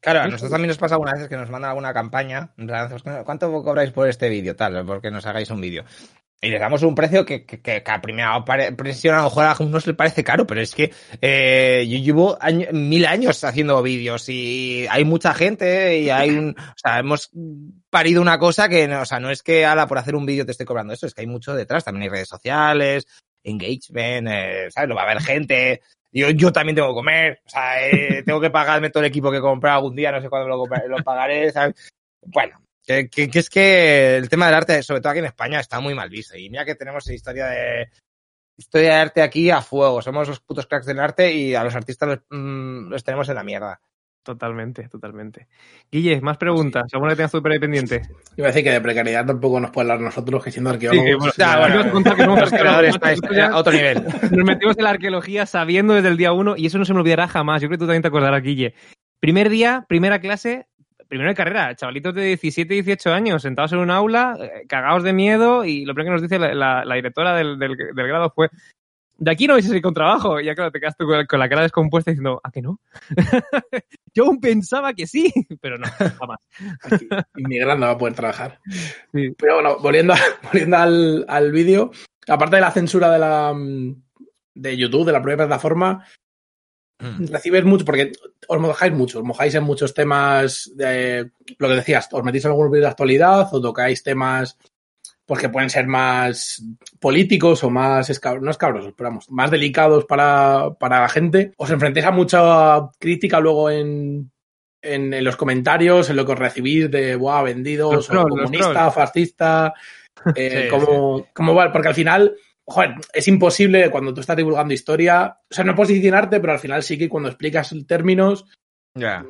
Claro, a nosotros también nos pasa algunas veces que nos mandan alguna campaña. en plan, ¿Cuánto cobráis por este vídeo? Tal, porque nos hagáis un vídeo. Y les damos un precio que, que, que a primera impresión a lo mejor a algunos les parece caro, pero es que eh, yo llevo año- mil años haciendo vídeos y hay mucha gente y hay un... O sea, hemos parido una cosa que, no, o sea, no es que ala, por hacer un vídeo te esté cobrando eso, es que hay mucho detrás. También hay redes sociales, engagement, eh, ¿sabes? Lo va a haber gente. Yo, yo también tengo que comer, o sea, eh, tengo que pagarme todo el equipo que he comprado algún día, no sé cuándo lo, lo pagaré, ¿sabes? Bueno, que, que- que es que el tema del arte, sobre todo aquí en España, está muy mal visto. Y mira que tenemos historia de historia de arte aquí a fuego. Somos los putos cracks del arte y a los artistas los, mm, los tenemos en la mierda. Totalmente, totalmente. Guille, más preguntas. ¿Alguna que tengas ahí pendiente? Iba a decir que de precariedad tampoco nos puede hablar nosotros, que siendo arqueólogos. Sí, que, bueno, Ya, bueno, a contar que somos los creadores arqueólogos, estáis ya- a otro nivel. Nos metimos en la arqueología sabiendo desde el día uno y eso no se me olvidará jamás. Yo creo que tú también te acordarás, Guille. Primer día, primera clase, primero de carrera, chavalitos de 17, 18 años, sentados en un aula, eh, cagados de miedo y lo primero que nos dice la, la- la directora del, del- del grado fue de aquí no vais a salir con trabajo. Y ya claro, te quedas tú con, la cara descompuesta diciendo, ¿a que no? Yo aún pensaba que sí, pero no, jamás. Aquí, inmigrando va a poder trabajar. Sí. Pero bueno, volviendo, a- volviendo al, al vídeo, aparte de la censura de la de YouTube, de la propia plataforma, recibes mucho, porque os mojáis mucho, os mojáis en muchos temas de lo que decías, os metís en algún vídeo de actualidad o tocáis temas pues que pueden ser más políticos o más escabrosos, no escabrosos, pero vamos, más delicados para, para la gente. Os enfrentáis a mucha crítica luego en, en, en los comentarios, en lo que os recibís de, wow, vendidos, o trolls, los comunista, fascista, eh, Sí, cómo, cómo va, porque al final, joder, es imposible cuando tú estás divulgando historia, o sea, no posicionarte, pero al final sí que cuando explicas términos, Ya.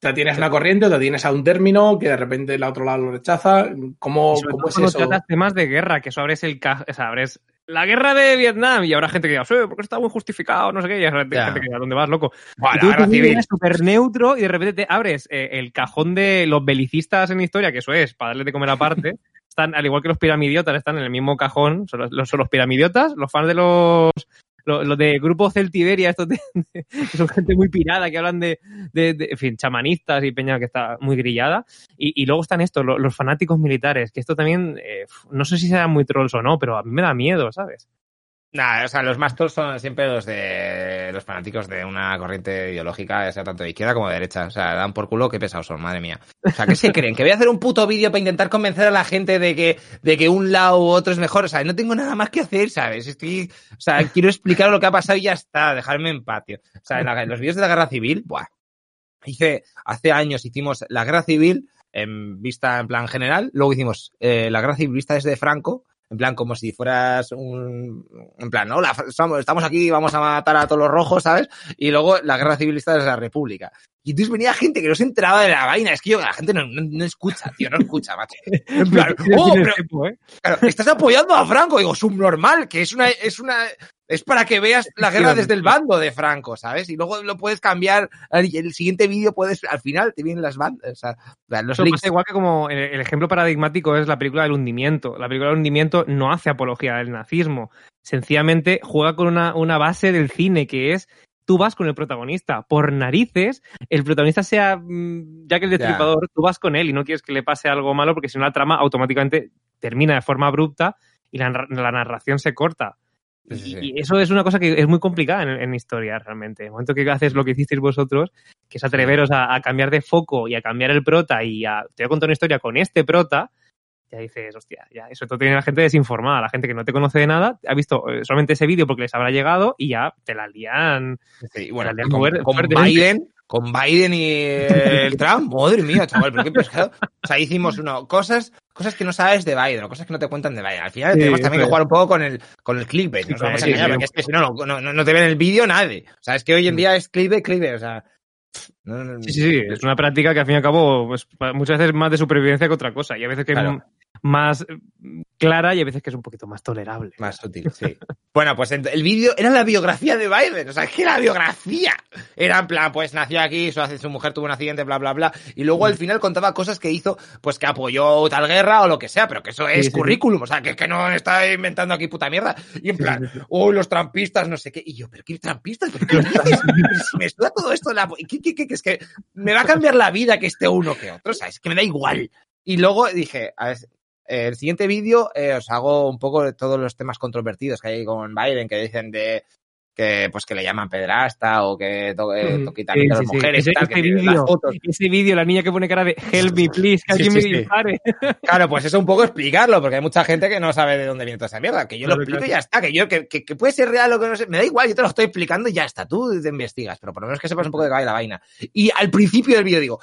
Te tienes una corriente o te tienes a un término que de repente el otro lado lo rechaza. ¿Cómo, sobre cómo todo es eso? tratas temas de guerra, que eso abres el ca- o sea, abres la guerra de Vietnam y habrá gente que diga, "Sí, porque está muy justificado, no sé qué, y hay gente Ya. gente que diga, ¿dónde vas, loco? Buah, y la tú guerra civil. súper neutro y de repente te abres eh, el cajón de los belicistas en historia, que eso es, para darle de comer aparte. están, al igual que los piramidiotas, están en el mismo cajón. Son los, los- son los piramidiotas, los fans de los, los, los de Grupo Celtiberia, estos de- son gente muy pirada, que hablan de, de, fin, chamanistas y peña que está muy grillada. Y, y luego están estos, lo- los, fanáticos militares, que esto también, eh, no sé si serán muy trolls o no, pero a mí me da miedo, ¿sabes? Nah, o sea, los más son siempre los de los fanáticos de una corriente ideológica, sea tanto de izquierda como de derecha. O sea, dan por culo qué pesados son, madre mía. O sea, ¿qué se creen? ¿Que voy a hacer un puto vídeo para intentar convencer a la gente de que, de que un lado u otro es mejor? O sea, no tengo nada más que hacer, ¿sabes? Estoy, o sea, quiero explicar lo que ha pasado y ya está, dejarme en patio. O sea, en, la- en los vídeos de la guerra civil, buah. hice, hace años hicimos la guerra civil en vista en plan general, luego hicimos eh, la guerra civil vista desde Franco, en plan como si fueras un, en plan, no, la, estamos aquí, vamos a matar a todos los rojos, ¿sabes? Y luego la guerra civilista desde la República. Y entonces venía gente que no se enteraba de la vaina. Es que yo, la gente no, no, no escucha, tío, no escucha, macho. En plan, oh, pero, ¿eh? claro, estás apoyando a Franco. Digo, subnormal, que es una, es una, es para que veas la guerra desde el bando de Franco, ¿sabes? Y luego lo puedes cambiar. Y el siguiente vídeo puedes, al final te vienen las bandas. O sea, los Eso pasa igual que como el ejemplo paradigmático es la película del hundimiento. La película del hundimiento no hace apología del nazismo. Sencillamente juega con una, una base del cine que es tú vas con el protagonista. Por narices, el protagonista sea mm, Jack el Destripador, yeah. tú vas con él y no quieres que le pase algo malo porque si no la trama automáticamente termina de forma abrupta y la, la narración se corta. Sí, sí. Y, eso es una cosa que es muy complicada en, en, historia, realmente. En el momento que haces lo que hicisteis vosotros, que es atreveros a, a, cambiar de foco y a cambiar el prota y a, te voy a contar una historia con este prota, ya dices, hostia, ya, eso todo tiene la gente desinformada, la gente que no te conoce de nada, ha visto eh, solamente ese vídeo porque les habrá llegado y ya te la lían. Sí, bueno, la lían con, con Biden, con Biden y el Trump, madre mía, chaval, pero qué pescado. O sea, hicimos uno, cosas, cosas que no sabes de Biden, o cosas que no te cuentan de Biden. Al final sí, tenemos también que jugar un poco con el, con el clickbait, no nos vamos a engañar, porque es que si no, no, no, no te ven el vídeo nadie. O sea, es que hoy en día es clickbait, clickbait, o sea, no, no, sí, sí, sí, es una práctica que al fin y al cabo pues, muchas veces más de supervivencia que otra cosa y a veces que claro. más clara y a veces que es un poquito más tolerable. Más sutil, sí. bueno, pues el vídeo era la biografía de Biden, o sea, es que la biografía era en plan, pues nació aquí, su, su mujer tuvo un accidente, bla, bla, bla, y luego al final contaba cosas que hizo, pues que apoyó tal guerra o lo que sea, pero que eso es sí, currículum, sí. o sea, que, que no está inventando aquí puta mierda. Y en plan, uy, los trampistas, no sé qué, y yo, pero qué trampistas, pero qué dices? si me estudia todo esto, la... ¿Qué, qué, qué, es que me va a cambiar la vida que esté uno que otro, o sea, es que me da igual. Y luego dije, a ver, el siguiente vídeo eh, os hago un poco de todos los temas controvertidos que hay con Biden, que dicen de que pues que le llaman pedrasta o que to eh, toquita sí, a las mujeres y tal, ese, ese vídeo, la niña que pone cara de help me please, que alguien me dispare. Claro, pues eso un poco explicarlo, porque hay mucha gente que no sabe de dónde viene toda esa mierda, que yo claro, lo explico claro. y ya está, que yo, que, que, que, puede ser real o que no sé, me da igual, yo te lo estoy explicando y ya está, tú te investigas, pero por lo menos que sepas un poco de qué va la vaina. Y al principio del vídeo digo,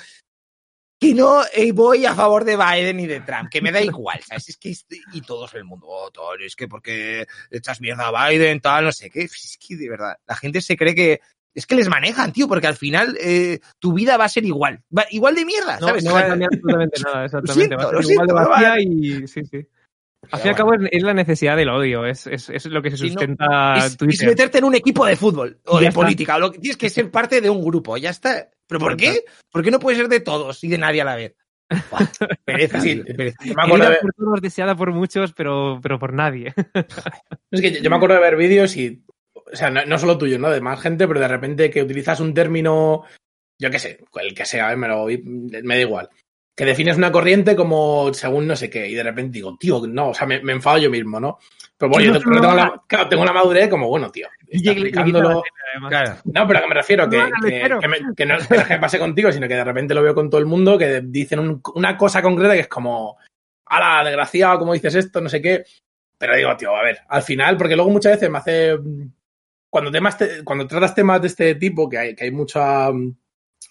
que no eh, voy a favor de Biden y de Trump, que me da igual, ¿sabes? Es que, y todos en el mundo, oh, tal, es que porque echas mierda a Biden, tal, no sé qué, es que de verdad, la gente se cree que, es que les manejan, tío, porque al final eh, tu vida va a ser igual, va, igual de mierda, ¿sabes? No, no va a cambiar absolutamente nada, exactamente, lo siento, va a ser igual siento, de vacía va. y, sí, sí. Al fin y al cabo es la necesidad del odio, es, es, es lo que se sustenta no, es, Twitter. Es meterte en un equipo de fútbol o de política, o lo que tienes que ser parte de un grupo, ya está. ¿Pero por qué? ¿Por qué no puede ser de todos y de nadie a la vez? pereza, sí, pereza. Yo me acuerdo de... por todos, deseada por muchos, pero, pero por nadie. es que yo, yo, me acuerdo de ver vídeos y, o sea, no, no, solo tuyo, ¿no? De más gente, pero de repente que utilizas un término, yo qué sé, el que sea, ¿eh? me, lo, me da igual. Que defines una corriente como según no sé qué, y de repente digo, tío, no, o sea, me, me enfado yo mismo, ¿no? Pero bueno, yo tengo, la, claro, tengo la madurez como, bueno, tío, explicándolo. Claro. No, pero a que me refiero, que, que, que, me, que no es que pase contigo, sino que de repente lo veo con todo el mundo, que dicen un, una cosa concreta que es como, ala, desgraciado, ¿cómo dices esto? No sé qué. Pero digo, tío, a ver, al final, porque luego muchas veces me hace. Cuando, temas te, cuando tratas temas de este tipo, que hay, que hay mucha,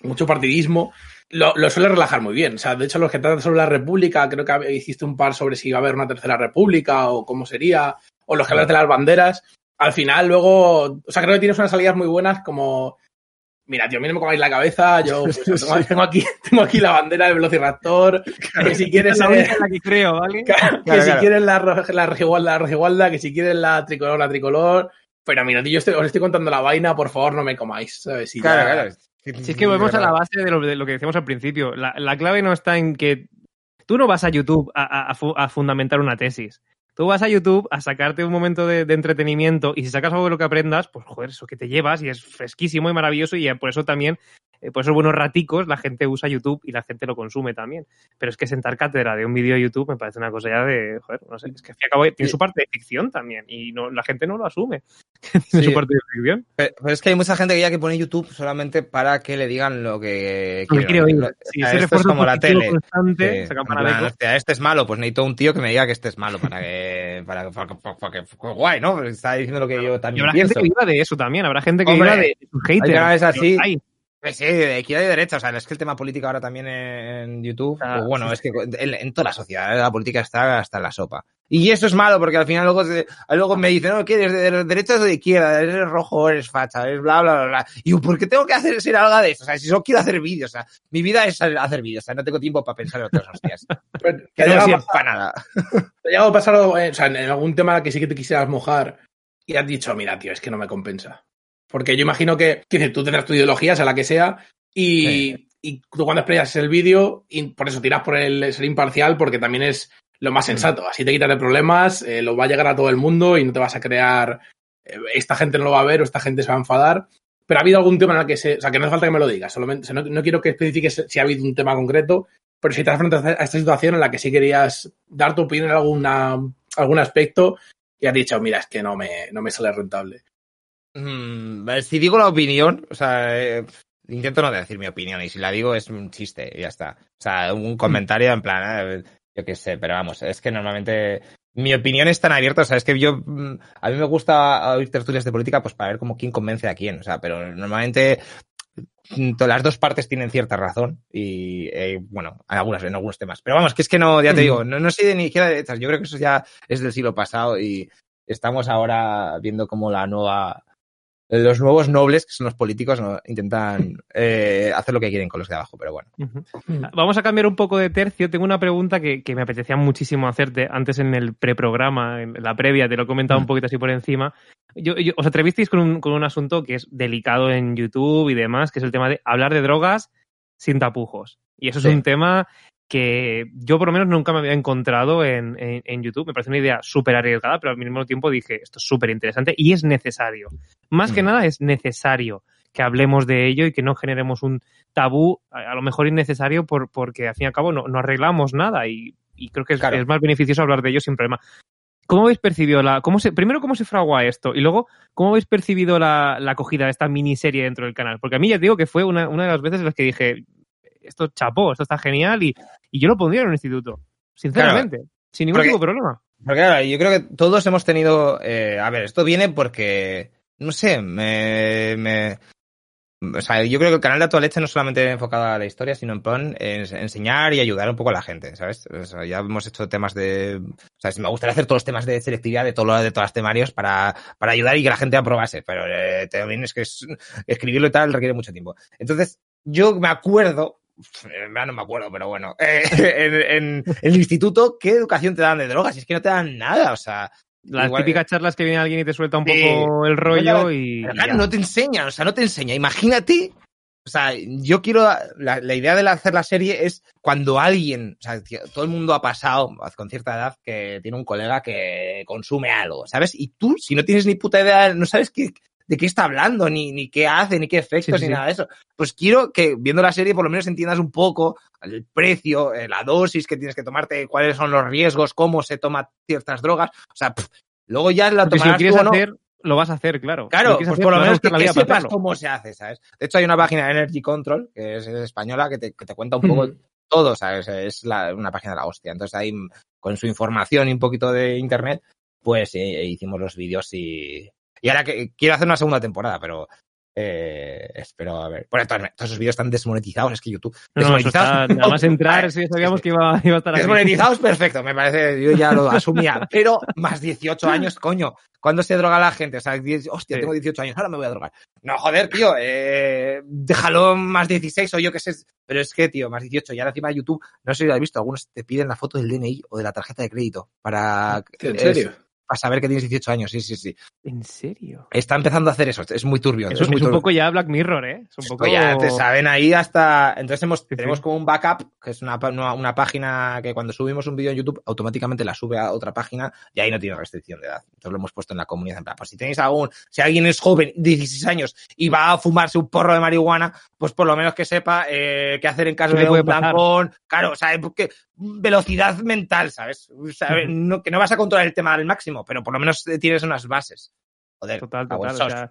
mucho partidismo, lo, lo, suele relajar muy bien. O sea, de hecho, los que tratan sobre la República, creo que hiciste un par sobre si iba a haber una tercera República o cómo sería, o los que hablan de las banderas. Al final, luego, o sea, creo que tienes unas salidas muy buenas como. Mira, tío, a mí no me comáis la cabeza, yo pues, tengo, tengo, aquí, tengo aquí la bandera del Velociraptor, que si quieres... la única la que creo, ¿vale? Que, claro, que si quieres la, la, la regigualda, que si quieres la tricolor, la tricolor... Pero mira, tío, yo estoy, os estoy contando la vaina, por favor, no me comáis, ¿sabes? Y claro, ya, claro. Si es que volvemos a la base de lo, de lo que decíamos al principio. La, la, clave no está en que tú no vas a YouTube a, a, a, fundamentar una tesis. Tú vas a YouTube a sacarte un momento de, de, entretenimiento y si sacas algo de lo que aprendas, pues joder, eso que te llevas y es fresquísimo y maravilloso y por eso también, eh, por esos buenos raticos, la gente usa YouTube y la gente lo consume también. Pero es que sentar cátedra de un vídeo de YouTube me parece una cosa ya de, joder, no sé, es que acabo, tiene su parte de ficción también y no, la gente no lo asume. tiene sí. su parte de ficción. Pero, pero, es que hay mucha gente que ya que pone YouTube solamente para que le digan lo que quiere oír. Sí, o sea, esto es como la tele. Constante, sí. plan, este es malo, pues necesito un tío que me diga que este es malo para que, para, para, para, para que, guay, ¿no? Está diciendo lo que yo también y habrá pienso. gente que viva de eso también, habrá gente que Hombre, viva de, de sus haters. Hay así. Hay. Pues sí, de izquierda y de derecha. O sea, es que el tema político ahora también en YouTube. Ah, pues bueno, es que en, en toda la sociedad la política está hasta en la sopa. Y eso es malo porque al final luego, se- luego me dicen, no, ¿qué eres de derecha o de izquierda? ¿Eres rojo o eres facha? ¿Eres bla, bla, bla, bla? Y yo, ¿por qué tengo que hacer ser algo de eso? O sea, si solo quiero hacer vídeos, o sea, mi vida es hacer vídeos, o sea, no tengo tiempo para pensar en otras hostias. Pero, ¿te Que no sirve para nada. te ha llegado a pasar eh, o sea, en algún tema que sí que te quisieras mojar y has dicho, mira, tío, es que no me compensa? Porque yo imagino que, decir, tú tendrás tu ideología, sea la que sea, y, y tú cuando explayas el vídeo, y por eso tiras por el ser imparcial, porque también es lo más sensato. Así te quitas de problemas, eh, lo va a llegar a todo el mundo y no te vas a crear, eh, esta gente no lo va a ver o esta gente se va a enfadar. Pero ha habido algún tema en el que se, o sea, que no hace falta que me lo digas, solamente, o sea, no, no quiero que especifiques si ha habido un tema concreto, pero si te has frente a esta situación en la que sí querías dar tu opinión en alguna, algún aspecto y has dicho, mira, es que no me, no me sale rentable. Mm, si digo la opinión, o sea, eh, intento no decir mi opinión y si la digo es un chiste y ya está. O sea, un comentario en plan, eh, yo qué sé, pero vamos, es que normalmente mi opinión es tan abierta, o sea, es que yo, mm, a mí me gusta oír tertulias de política pues para ver como quién convence a quién, o sea, pero normalmente mm, las dos partes tienen cierta razón y eh, bueno, en algunas en algunos temas. Pero vamos, que es que no, ya te digo, no, no soy de ni izquierda de derechas, yo creo que eso ya es del siglo pasado y estamos ahora viendo como la nueva los nuevos nobles, que son los políticos, ¿no? intentan eh, hacer lo que quieren con los de abajo, pero bueno. Vamos a cambiar un poco de tercio. Tengo una pregunta que, que me apetecía muchísimo hacerte antes en el preprograma, en la previa, te lo he comentado un Mm. poquito así por encima. Yo, yo- os atrevisteis con un, con un asunto que es delicado en YouTube y demás, que es el tema de hablar de drogas sin tapujos. Y eso es Sí. un tema que yo por lo menos nunca me había encontrado en, en- en YouTube. Me parece una idea súper arriesgada, pero al mismo tiempo dije, esto es súper interesante y es necesario. Más que Mm. nada es necesario que hablemos de ello y que no generemos un tabú, a, a lo mejor innecesario, por, porque al fin y al cabo no, no arreglamos nada y, y creo que es, Claro. es más beneficioso hablar de ello sin problema. ¿Cómo habéis percibido la, cómo se, primero cómo se fragua esto y luego cómo habéis percibido la, la acogida de esta miniserie dentro del canal? Porque a mí ya te digo que fue una, una de las veces en las que dije, esto chapó, esto está genial y, y yo lo pondría en un instituto, sinceramente, sin ningún porque- tipo de problema. Porque claro, yo creo que todos hemos tenido. eh, a ver, esto viene porque. No sé, me. me o sea, yo creo que el canal de Atualeche no solamente enfocado a la historia, sino en plan en enseñar y ayudar un poco a la gente, ¿sabes? O sea, ya hemos hecho temas de. O sea, me gustaría hacer todos los temas de selectividad de todo de todos los temarios para, para ayudar y que la gente aprobase, pero eh, también es que es- escribirlo y tal requiere mucho tiempo. Entonces, yo me acuerdo, no me acuerdo, pero bueno, eh, en, el instituto, ¿qué educación te dan de drogas? Y es que no te dan nada, o sea, Las igual- típicas charlas que viene alguien y te suelta un Sí. poco el rollo y... claro, no te enseña, o sea, no te enseña. Imagínate, o sea, yo quiero, la, la idea de hacer la serie es cuando alguien, o sea, todo el mundo ha pasado con cierta edad que tiene un colega que consume algo, ¿sabes? Y tú, si no tienes ni puta idea, no sabes qué, de qué está hablando, ni, ni qué hace, ni qué efectos, Sí, sí, ni nada de eso. Pues quiero que viendo la serie por lo menos entiendas un poco el precio, eh, la dosis que tienes que tomarte, cuáles son los riesgos, cómo se toman ciertas drogas. O sea, pff, luego ya la Porque si lo tomarás quieres tú o no. hacer, lo vas a hacer, claro. Claro, pues hacer, por lo menos que, sepas cómo se hace, ¿sabes? De hecho, hay una página Energy Control, que es, es española, que te, que te cuenta un poco todo, ¿sabes? Es la- una página de la hostia. Entonces ahí, con su información y un poquito de internet, pues eh, hicimos los vídeos y... Y ahora que quiero hacer una segunda temporada, pero... Eh, espero a ver. Bueno, todos, todos esos vídeos están desmonetizados, es que YouTube... No, no, desmonetizados. está, nada más entrar, eso ya sabíamos sí, que iba, iba a estar. Desmonetizados, perfecto, me parece, yo ya lo asumía. Pero más 18 años, coño, ¿cuándo se droga la gente? O sea, 10 hostia, Sí. tengo 18 años, ahora me voy a drogar. No, joder, tío, eh, déjalo más 16 o yo qué sé. Pero es que, tío, más 18, y ahora encima de YouTube, no sé si lo has visto, algunos te piden la foto del DNI o de la tarjeta de crédito para, ¿En es- serio? Para saber que tienes 18 años, sí, sí, sí. ¿En serio? Está empezando a hacer eso, es muy turbio. Eso es muy es un turbio. poco ya Black Mirror, ¿eh? Es un poco... Ya te saben ahí hasta. Entonces hemos, sí. tenemos como un backup, que es una, una, una página que cuando subimos un vídeo en YouTube automáticamente la sube a otra página y ahí no tiene restricción de edad. Entonces lo hemos puesto en la comunidad. En plan, pues si tenéis algún, si alguien es joven, 16 años, y va a fumarse un porro de marihuana, pues por lo menos que sepa eh, qué hacer en caso ¿Qué le de un blancón. Claro, o sea, porque velocidad mental, ¿sabes? O sea, Ujú. no, que no vas a controlar el tema al máximo, pero por lo menos tienes unas bases. Joder, Total, total. O sea,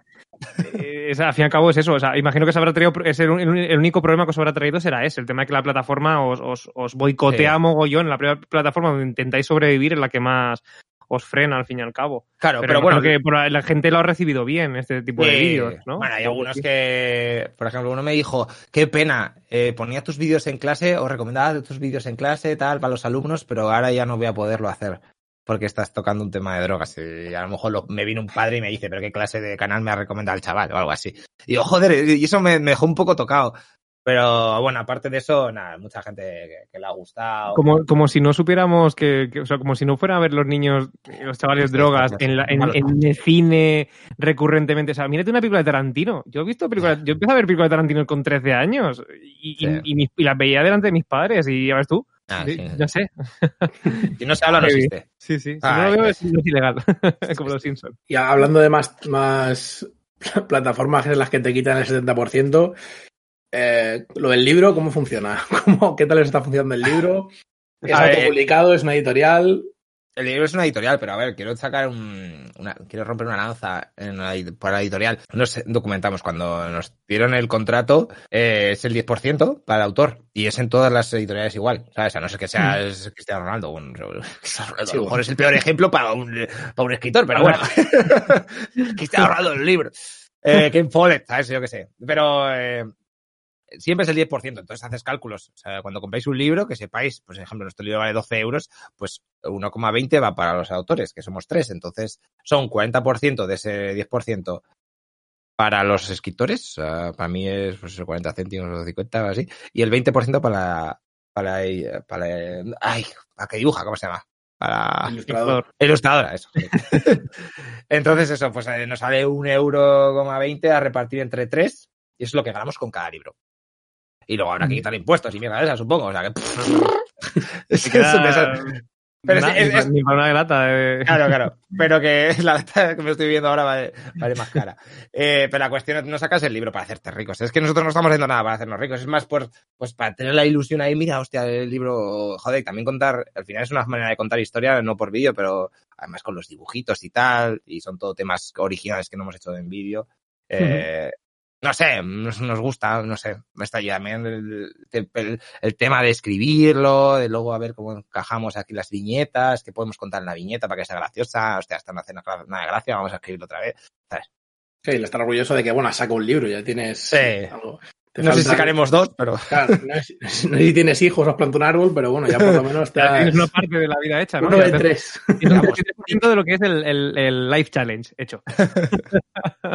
eh, es- al fin y al cabo es eso. O sea, imagino que se habrá traído. Es el, único problema que os habrá traído será ese: el tema de que la plataforma os, os, os boicotea Sí. mogollón. La primera plataforma donde intentáis sobrevivir es la que más os frena al fin y al cabo. Claro, Pero, pero, bueno, que la gente lo ha recibido bien, este tipo de vídeos, ¿no? Bueno, hay algunos que, por ejemplo, uno me dijo, qué pena, eh, ponía tus vídeos en clase o recomendaba tus vídeos en clase, tal, para los alumnos, pero ahora ya no voy a poderlo hacer porque estás tocando un tema de drogas. Y a lo mejor lo- me vino un padre y me dice, pero qué clase de canal me ha recomendado el chaval o algo así. Y yo, joder, y eso me, me dejó un poco tocado. Pero bueno, aparte de eso, nada, mucha gente que, que le ha gustado. Como, como si no supiéramos que, que- o sea, como si no fuera a ver los niños, los chavales drogas en, la- en- el cine recurrentemente. O sea, mírate una película de Tarantino. Yo he visto películas, yo empecé a ver películas de Tarantino con 13 años y, y- Sí. y mis- y las veía delante de mis padres y ya ves tú. Ah, Sí, sí. Ya sé. Si no se habla, no existe. Sí, sí. Si Ah, no lo veo es, es ilegal. como los Simpsons. Y hablando de más, más plataformas en las que te quitan el 70%, eh, lo del libro, ¿cómo funciona? ¿Cómo, ¿Qué tal está funcionando el libro? ¿Es autopublicado? ¿Es una editorial? El libro es una editorial, pero a ver, quiero sacar un, una, quiero romper una lanza en la, para la editorial. Nos documentamos cuando nos dieron el contrato, eh, es el 10% para el autor y es en todas las editoriales igual, ¿sabes? A no ser que sea es Cristiano Ronaldo, Ronaldo, a lo mejor es el peor ejemplo para un, para un escritor, pero bueno, Cristiano Ronaldo el libro. Eh, Ken Follett, ¿sabes? Yo qué sé. Pero eh, siempre es el 10%, entonces haces cálculos. O sea, cuando compráis un libro, que sepáis, pues, por ejemplo, nuestro libro vale 12 euros, pues 1,20 va para los autores, que somos tres. Entonces, son 40% de ese 10% para los escritores. para mí es pues, 40 céntimos o 50 o así. Y el 20% para, para, para, ay, para que dibuja, ¿cómo se llama? Para Ilustrador. ilustradora, eso. sí. Entonces, eso, pues eh, nos sale un euro coma 20 a repartir entre tres, y eso es lo que ganamos con cada libro. Y luego habrá que quitar impuestos y mierda de esa, supongo. O sea que. es, Queda- es un desastre. Pero Na- es- es- ni, para una grata. eh. Claro, claro. Pero que la lata que me estoy viendo ahora vale, vale más cara. Eh, pero la cuestión es no sacas el libro para hacerte ricos. Es que nosotros no estamos haciendo nada para hacernos ricos. Es más por, pues para tener la ilusión ahí, mira, hostia, el libro, joder, y también contar, al final es una manera de contar historia, no por vídeo, pero además con los dibujitos y tal, y son todo temas originales que no hemos hecho en vídeo. Eh, No sé, nos, nos gusta, no sé, me está también el, el, el, tema de escribirlo, de luego a ver cómo encajamos aquí las viñetas, que podemos contar en la viñeta para que sea graciosa, hostia, hasta no hace nada de gracia, vamos a escribirlo otra vez, ¿sabes? Sí, le estar orgulloso de que, bueno, saca un libro, ya tienes Sí. algo. Te No sé si sacaremos dos, pero... Claro, no, es- no sé si tienes hijos o has plantado un árbol, pero bueno, ya por lo menos Ya estás tienes una parte de la vida hecha, ¿no? uno de te- tres. 7% de lo que es el, el, el Life Challenge hecho.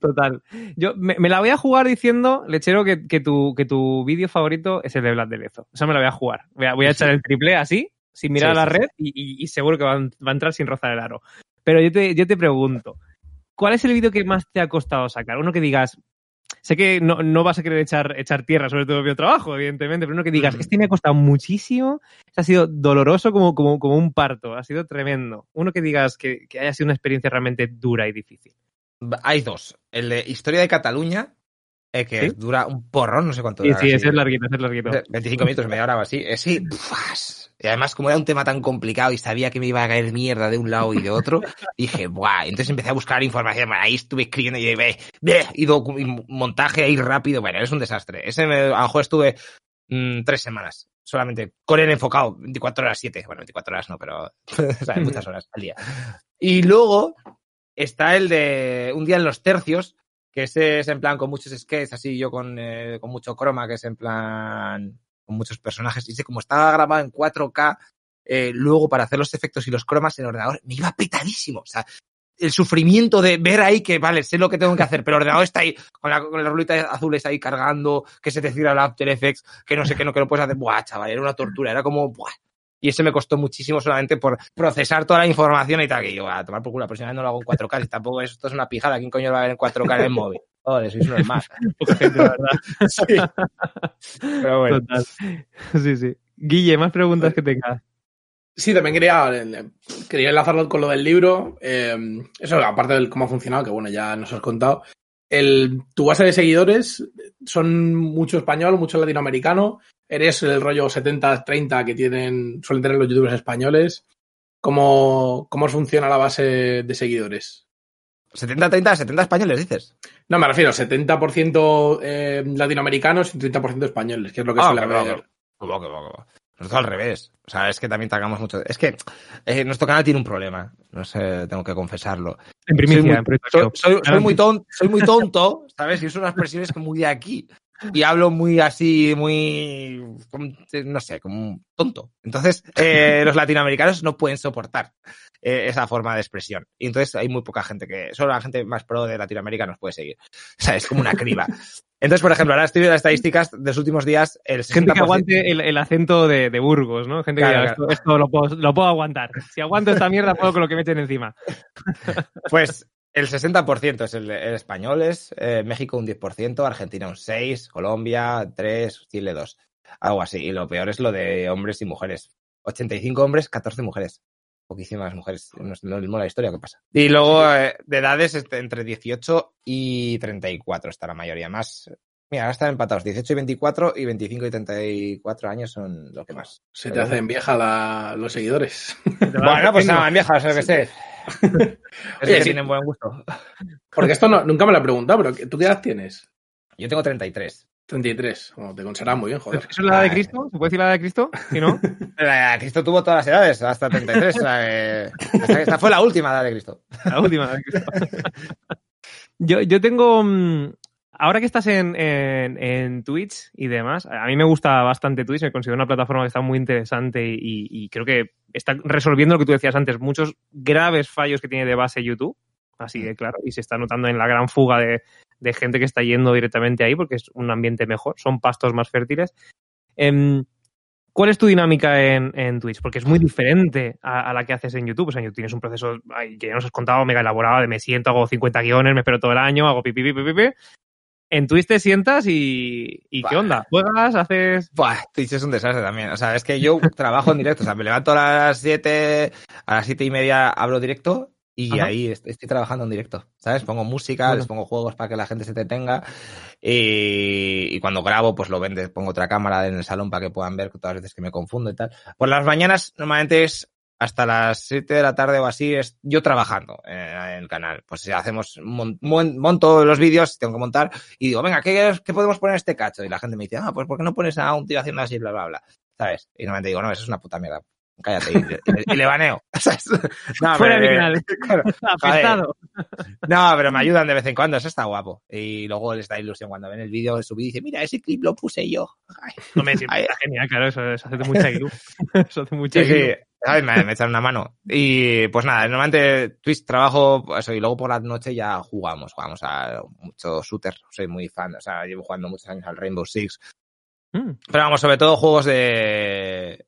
Total. Yo me, me la voy a jugar diciendo, lechero, que, que tu, que tu vídeo favorito es el de Vlad de Lezo. Esa me la voy a jugar. Voy a, voy a echar el triple así, sin mirar Sí, a la sí, red, y seguro que va, a- va a entrar sin rozar el aro. Pero yo te, yo te pregunto, ¿cuál es el vídeo que más te ha costado sacar? Uno que digas, sé que no, no vas a querer echar, echar tierra sobre tu propio trabajo, evidentemente, pero uno que digas, Ujú. este me ha costado muchísimo, este ha sido doloroso como, como, como un parto, ha sido tremendo. Uno que digas que, que haya sido una experiencia realmente dura y difícil. Hay dos. El de Historia de Cataluña, eh, que ¿Sí? dura un porrón, no sé cuánto Sí, dura, sí, ese es larguito, ese es larguito. 25 minutos, media hora o así. Sí, ¡buas! Y además, como era un tema tan complicado y sabía que me iba a caer mierda de un lado y de otro, dije, ¡buah! Entonces empecé a buscar información. Ahí estuve escribiendo y, ve, ve, y, montaje ahí rápido. Bueno, es un desastre. Ese me, a lo mejor estuve mm, tres semanas solamente con él enfocado, 24 horas 7. Bueno, 24 horas no, pero o sea, muchas horas al día. Y luego está el de Un día en los tercios, que ese es en plan con muchos skates, así yo con, eh, con mucho croma, que es en plan con muchos personajes. Y sé como estaba grabado en 4K, eh, luego para hacer los efectos y los cromas en ordenador, me iba petadísimo. O sea, el sufrimiento de ver ahí que, vale, sé lo que tengo que hacer, pero el ordenador está ahí, con la, con la rulita azul está ahí cargando, que se te cierra el After Effects, que no sé qué, no, que no puedes hacer. Buah, chaval, era una tortura, era como, buah. Y eso me costó muchísimo solamente por procesar toda la información y tal, que yo, a tomar por culo, aproximadamente no lo hago en 4K, y tampoco es- esto es una pijada, ¿quién coño lo va a ver en 4K en el móvil? Joder, sois unos más. Poca gente, la verdad. Sí. Pero bueno. Total. Sí, sí. Guille, más preguntas que tengas. Sí, también quería, eh, quería enlazarlo con lo del libro. Eh, eso, aparte de cómo ha funcionado, que bueno, ya nos has contado. El, tu base de seguidores son mucho español, mucho latinoamericano. Eres el rollo 70-30 que tienen, suelen tener los youtubers españoles. ¿Cómo, ¿Cómo funciona la base de seguidores? 70-30, 70 españoles, dices. No, me refiero 70% eh, latinoamericanos y 30% españoles, que es lo que Ah, suele haber. Nosotros al revés. O sea, es que también tagamos mucho. Es que eh, nuestro canal tiene un problema. No sé, tengo que confesarlo. En primicia, soy muy, en primicia. soy, soy- soy muy tonto, soy muy tonto, ¿sabes? Y uso unas expresiones que muy de aquí. Y hablo muy así, muy, como- no sé, como un tonto. Entonces, eh, los latinoamericanos no pueden soportar eh, esa forma de expresión. Y entonces hay muy poca gente que, solo la gente más pro de Latinoamérica nos puede seguir. O sea, es como una criba. Entonces, por ejemplo, ahora estoy viendo las estadísticas de los últimos días, el 60%, Gente que aguante el, el acento de, de Burgos, ¿no? Gente que Claro, diga, claro. esto, esto lo, puedo, lo puedo aguantar. Si aguanto esta mierda, puedo con lo que me echen encima. Pues el 60% es el, el españoles, eh, México un 10%, Argentina un 6%, Colombia 3%, Chile 2%. Algo así. Y lo peor es lo de hombres y mujeres. 85 hombres, 14 mujeres. Poquísimas mujeres. No es lo mismo la historia que pasa. Y luego eh, de edades este, entre 18 y 34 está la mayoría. Más. Mira, ahora están empatados. 18 y 24 y 25 y 34 años son lo que más. Se te hacen vieja la- los seguidores. Bueno, pues nada, viejas, lo que sé. Es Oye, que sí. tienen buen gusto. Porque esto no, nunca me lo he preguntado, pero ¿tú qué edad tienes? Yo tengo 33. 33. Bueno, te conservas muy bien, joder. ¿Eso es la edad de Cristo? ¿Se puede decir la edad de Cristo? Si no. Eh, Cristo tuvo todas las edades, hasta 33. o sea, eh, hasta- esta fue la última edad de Cristo. La última. edad de Cristo. yo, yo tengo. Ahora que estás en, en, en Twitch y demás, a mí me gusta bastante Twitch, me considero una plataforma que está muy interesante y, creo que está resolviendo lo que tú decías antes, muchos graves fallos que tiene de base YouTube, así de claro, y se está notando en la gran fuga de, de gente que está yendo directamente ahí porque es un ambiente mejor, son pastos más fértiles. Em, ¿Cuál es tu dinámica en, Twitch? Porque es muy diferente a, la que haces en YouTube. O sea, tienes un proceso que ya nos has contado mega elaborado de me siento, hago 50 guiones, me espero todo el año, hago pipi, pipi, pipi. En Twitch te sientas y, y ¿qué onda? ¿Juegas? ¿Haces...? Buah, Twitch es un desastre también. O sea, es que yo trabajo en directo. O sea, me levanto a las 7, a las 7 y media abro directo y Ajá. ahí est- estoy trabajando en directo. ¿Sabes? Pongo música, Bueno. les pongo juegos para que la gente se detenga. Y, y cuando grabo, pues lo vende, pongo otra cámara en el salón para que puedan ver todas las veces que me confundo y tal. Por las mañanas, normalmente es hasta las 7 de la tarde o así, es yo trabajando eh, en el canal. Pues hacemos, mon- mon- monto los vídeos, tengo que montar y digo, venga, ¿qué, ¿qué podemos poner este cacho? Y la gente me dice, ah, pues ¿por qué no pones a un tío haciendo así, bla, bla, bla? ¿Sabes? Y normalmente digo, no, eso es una puta mierda. Cállate y, le baneo. ¿Sabes? No, Fuera pero- canal. claro. Apestado. No, pero me ayudan de vez en cuando, eso está guapo. Y luego les da ilusión cuando ven el vídeo de su vídeo y dicen, mira, ese clip lo puse yo. Ay. No me decís, genial, claro, eso, eso hace mucha ilu. Eso hace mucha Sí. ¿Sabes? Me, me echan una mano. Y pues nada, normalmente Twitch trabajo, eso, y luego por la noche ya jugamos, jugamos a mucho shooter, soy muy fan, o sea, llevo jugando muchos años al Rainbow Six. Mm. Pero vamos, sobre todo juegos de...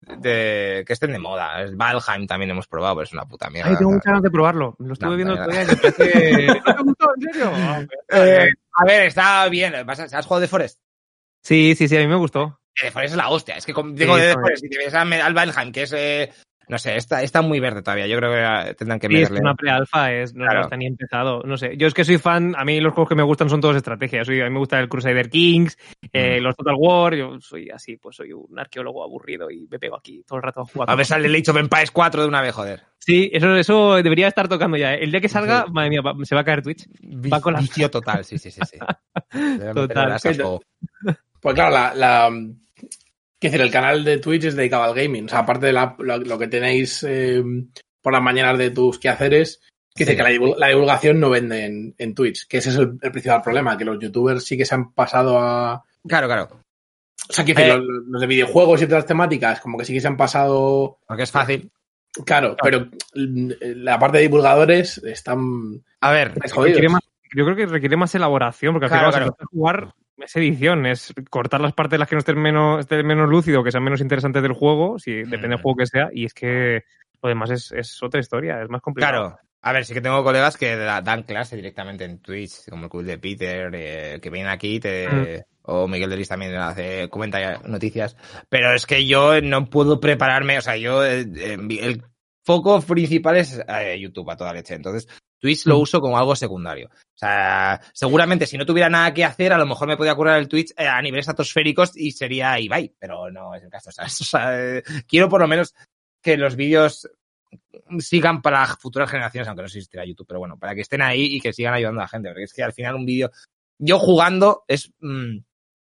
de que estén de moda. Valheim también hemos probado, pero es una puta mierda. Ay, tengo muchas ganas de probarlo. Lo estuve No, viendo el otro día y me parece... ¿No te gustó? ¿En serio? Eh, a ver, está bien. ¿Vas a- ¿Has jugado de Forest? Sí, sí, sí, a mí me gustó. De Forest es la hostia. Es que con- digo Sí, de. Forest y te ves a- al Valheim, que es... eh, no sé, está, está muy verde todavía. Yo creo que eh, tendrán que Sí, es meterle... una pre-alfa, es, no, Claro. no está ni empezado. No sé, yo es que soy fan, a mí los juegos que me gustan son todos estrategias. Soy, a mí me gusta el Crusader Kings, eh, Mm. los Total War, yo soy así, pues soy un arqueólogo aburrido y me pego aquí todo el rato a jugar. A ver, sale el Age of Empires 4 de una vez, joder. Sí, eso, eso debería estar tocando ya. ¿eh? El día que salga, Sí. madre mía, va- se va a caer Twitch. Va con la- Vicio total, sí, sí, sí. sí. Total. Pues claro, la, la, quiero decir, el canal de Twitch es dedicado al gaming. O sea, aparte de la- lo, lo que tenéis eh, por las mañanas de tus quehaceres, quiero decir Sí. que la, la divulgación no vende en, en Twitch, que ese es el, el principal problema, que los youtubers sí que se han pasado a... Claro, claro. O sea, quiero decir, Eh. los, los de videojuegos y otras temáticas, como que sí que se han pasado... Porque es fácil. Claro, pero mm, la parte de divulgadores están... A ver. Requiere más- yo creo que requiere más elaboración, porque al Claro, final claro. jugar es edición, es cortar las partes en las que no estén menos, estén menos lúcido, que sean menos interesantes del juego, si depende del Mm. juego que sea, y es que lo demás es, es otra historia, es más complicado. Claro. A ver, sí que tengo colegas que da- dan clase directamente en Twitch, como el cool de Peter, eh, que vienen aquí, te, o Miguel Delis también hace, comenta noticias. Pero es que yo no puedo prepararme, o sea, yo, eh, eh, el foco principal es eh, YouTube a toda leche. Entonces, Twitch lo Mm. uso como algo secundario. O sea, seguramente si no tuviera nada que hacer, a lo mejor me podía curar el Twitch eh, a niveles estratosféricos y sería Ibai, pero no es el caso. ¿sabes? O sea, eh, quiero por lo menos que los vídeos sigan para futuras generaciones, aunque no existirá YouTube, pero bueno, para que estén ahí y que sigan ayudando a la gente, porque es que al final un vídeo, yo jugando es, mm,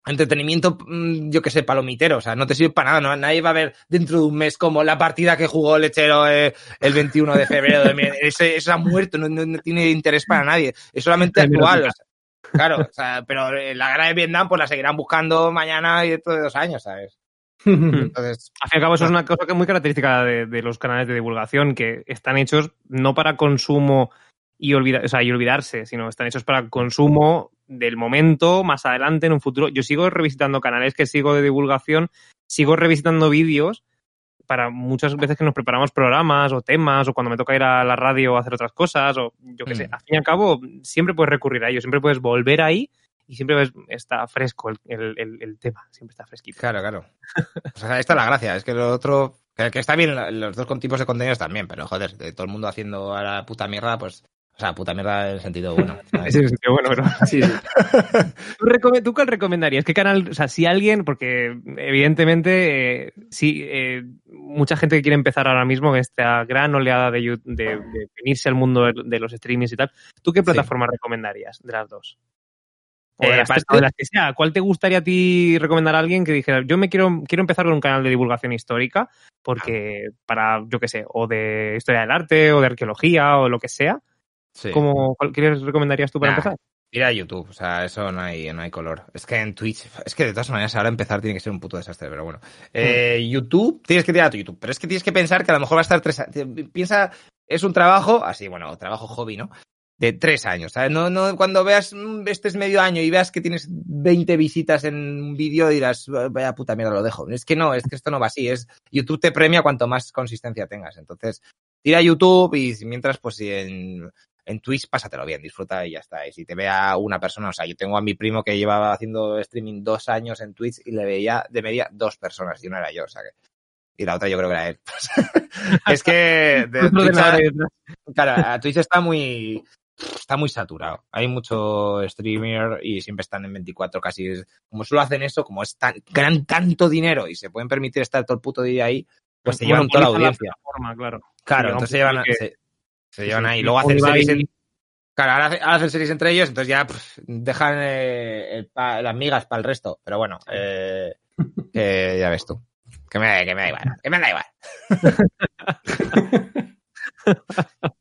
entretenimiento, mm, yo que sé, palomitero, o sea, no te sirve para nada, no, nadie va a ver dentro de un mes como la partida que jugó Lechero eh, el 21 de febrero, de, ese, eso ha muerto, no, no- tiene interés para nadie, es solamente actual, o sea, claro, o sea, pero eh, la guerra de Vietnam pues la seguirán buscando mañana y dentro de dos años, ¿sabes? Entonces, Al fin y al cabo, eso es una cosa que es muy característica de, de los canales de divulgación, que están hechos no para consumo y, olvida- o sea, y olvidarse, sino están hechos para consumo del momento, más adelante, en un futuro. Yo sigo revisitando canales que sigo de divulgación, sigo revisitando vídeos para muchas veces que nos preparamos programas o temas o cuando me toca ir a la radio a hacer otras cosas o yo qué sé. Mm. Al fin y al cabo, siempre puedes recurrir a ello, siempre puedes volver ahí y siempre está fresco el, el- el- tema, siempre está fresquito. claro, claro. O sea, esta es la gracia, es que lo otro, que, está bien los dos tipos de contenidos también, pero joder, de todo el mundo haciendo a la puta mierda, pues, o sea, puta mierda en el sentido bueno. ¿sabes? Sí, sí, sí, bueno, pero Sí, sí. ¿Tú, tú cuál recomendarías? ¿Qué canal? O sea, si alguien, porque evidentemente, eh, sí, eh, mucha gente que quiere empezar ahora mismo en esta gran oleada de, you- de, de venirse al mundo de, de los streamings y tal, ¿tú qué plataforma recomendarías de las dos? O de, Eh, las, o de las que sea. ¿Cuál te gustaría a ti recomendar a alguien que dijera, yo me quiero, quiero empezar con un canal de divulgación histórica, porque para, yo qué sé, o de historia del arte, o de arqueología, o lo que sea? Sí. ¿Cómo, ¿Cuál qué les recomendarías tú para Nah. empezar? Ir a YouTube, o sea, eso no hay, no hay color. Es que en Twitch, es que de todas maneras ahora empezar tiene que ser un puto desastre, pero bueno. Eh, YouTube, tienes que tirar a tu YouTube, pero es que tienes que pensar que a lo mejor va a estar tres años. Piensa, es un trabajo, así, bueno, trabajo hobby, ¿no? De tres años, ¿sabes? No, no, cuando veas, mm, este es medio año y veas que tienes 20 visitas en un vídeo dirás, vaya puta mierda, lo dejo. Es que no, es que esto no va así, es, YouTube te premia cuanto más consistencia tengas. Entonces, tira a YouTube y mientras, pues si en, en Twitch pásatelo bien, disfruta y ya está. Y si te vea una persona, o sea, yo tengo a mi primo que llevaba haciendo streaming dos años en Twitch y le veía de media dos personas y una era yo, o sea que. Y la otra yo creo que era él. es que de Twitch, a- claro, Twitch está muy está muy saturado. Hay mucho streamer y siempre están en 24 casi. Como solo hacen eso, como es tan, ganan tanto dinero y se pueden permitir estar todo el puto día ahí, pues se llevan toda la audiencia. plataforma, claro. Entonces se llevan, se, se llevan ahí. Luego hacen series y- en, Claro, ahora, hace- ahora hacen series entre ellos, entonces ya pff, dejan eh, el pa- las migas para el resto. Pero bueno, eh, ya ves tú. Que me, que me da igual, que me da igual.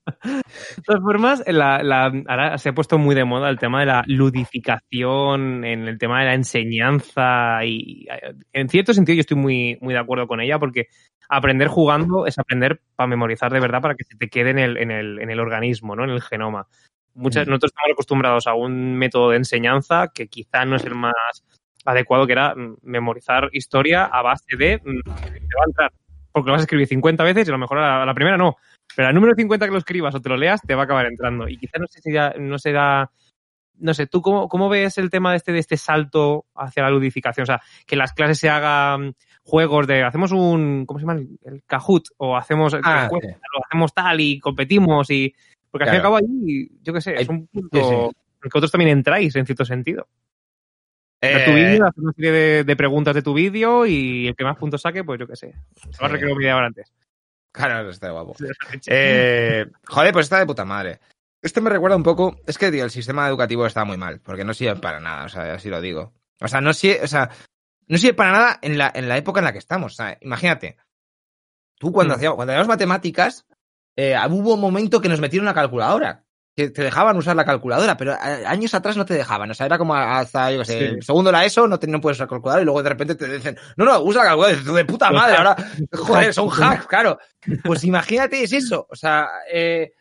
De todas formas, la, la- ahora se ha puesto muy de moda el tema de la ludificación, en el tema de la enseñanza y eh, en cierto sentido yo estoy muy, muy de acuerdo con ella porque aprender jugando es aprender para memorizar de verdad para que se te quede en el, en el, en el organismo, ¿no? en el genoma. Muchas, Mm. Nosotros estamos acostumbrados a un método de enseñanza que quizá no es el más adecuado, que era mm, memorizar historia a base de mm, te va a entrar, porque lo vas a escribir 50 veces y a lo mejor a la, a la primera no, pero al número 50 que lo escribas o te lo leas, te va a acabar entrando. Y quizás no sé si ya- no será. No sé, ¿tú cómo, cómo ves el tema de este, de este salto hacia la ludificación? O sea, que las clases se hagan juegos de. Hacemos un. ¿Cómo se llama? El, Kahoot. O hacemos. Ah, encuestas, sí. o hacemos tal y competimos. y Porque al fin y al Claro. cabo ahí, yo qué sé, es un punto. sí, sí. en el que vosotros también entráis en cierto sentido. Ver tu Eh, vídeo, hacer una serie de, de preguntas de tu vídeo y el que más puntos saque, pues yo qué sé. Se va a Sí. requerir media hora antes. Claro, está guapo. Eh, joder, pues está de puta madre. Esto me recuerda un poco. Es que, tío, el sistema educativo está muy mal, porque no sirve para nada, o sea, así lo digo. O sea, no sirve, o sea, no sirve para nada en la, en la época en la que estamos. O sea, imagínate. Tú cuando Mm. hacíamos, cuando hacíamos matemáticas, eh, hubo un momento que nos metieron una calculadora. Que te dejaban usar la calculadora, pero eh, años atrás no te dejaban. O sea, era como hasta, yo qué sé, Sí. el segundo la ESO, no, te, no puedes usar calculadora y luego de repente te dicen, no, no, usa la calculadora. De puta madre, ahora, joder, son hacks, claro. Pues imagínate, es eso. O sea, eh,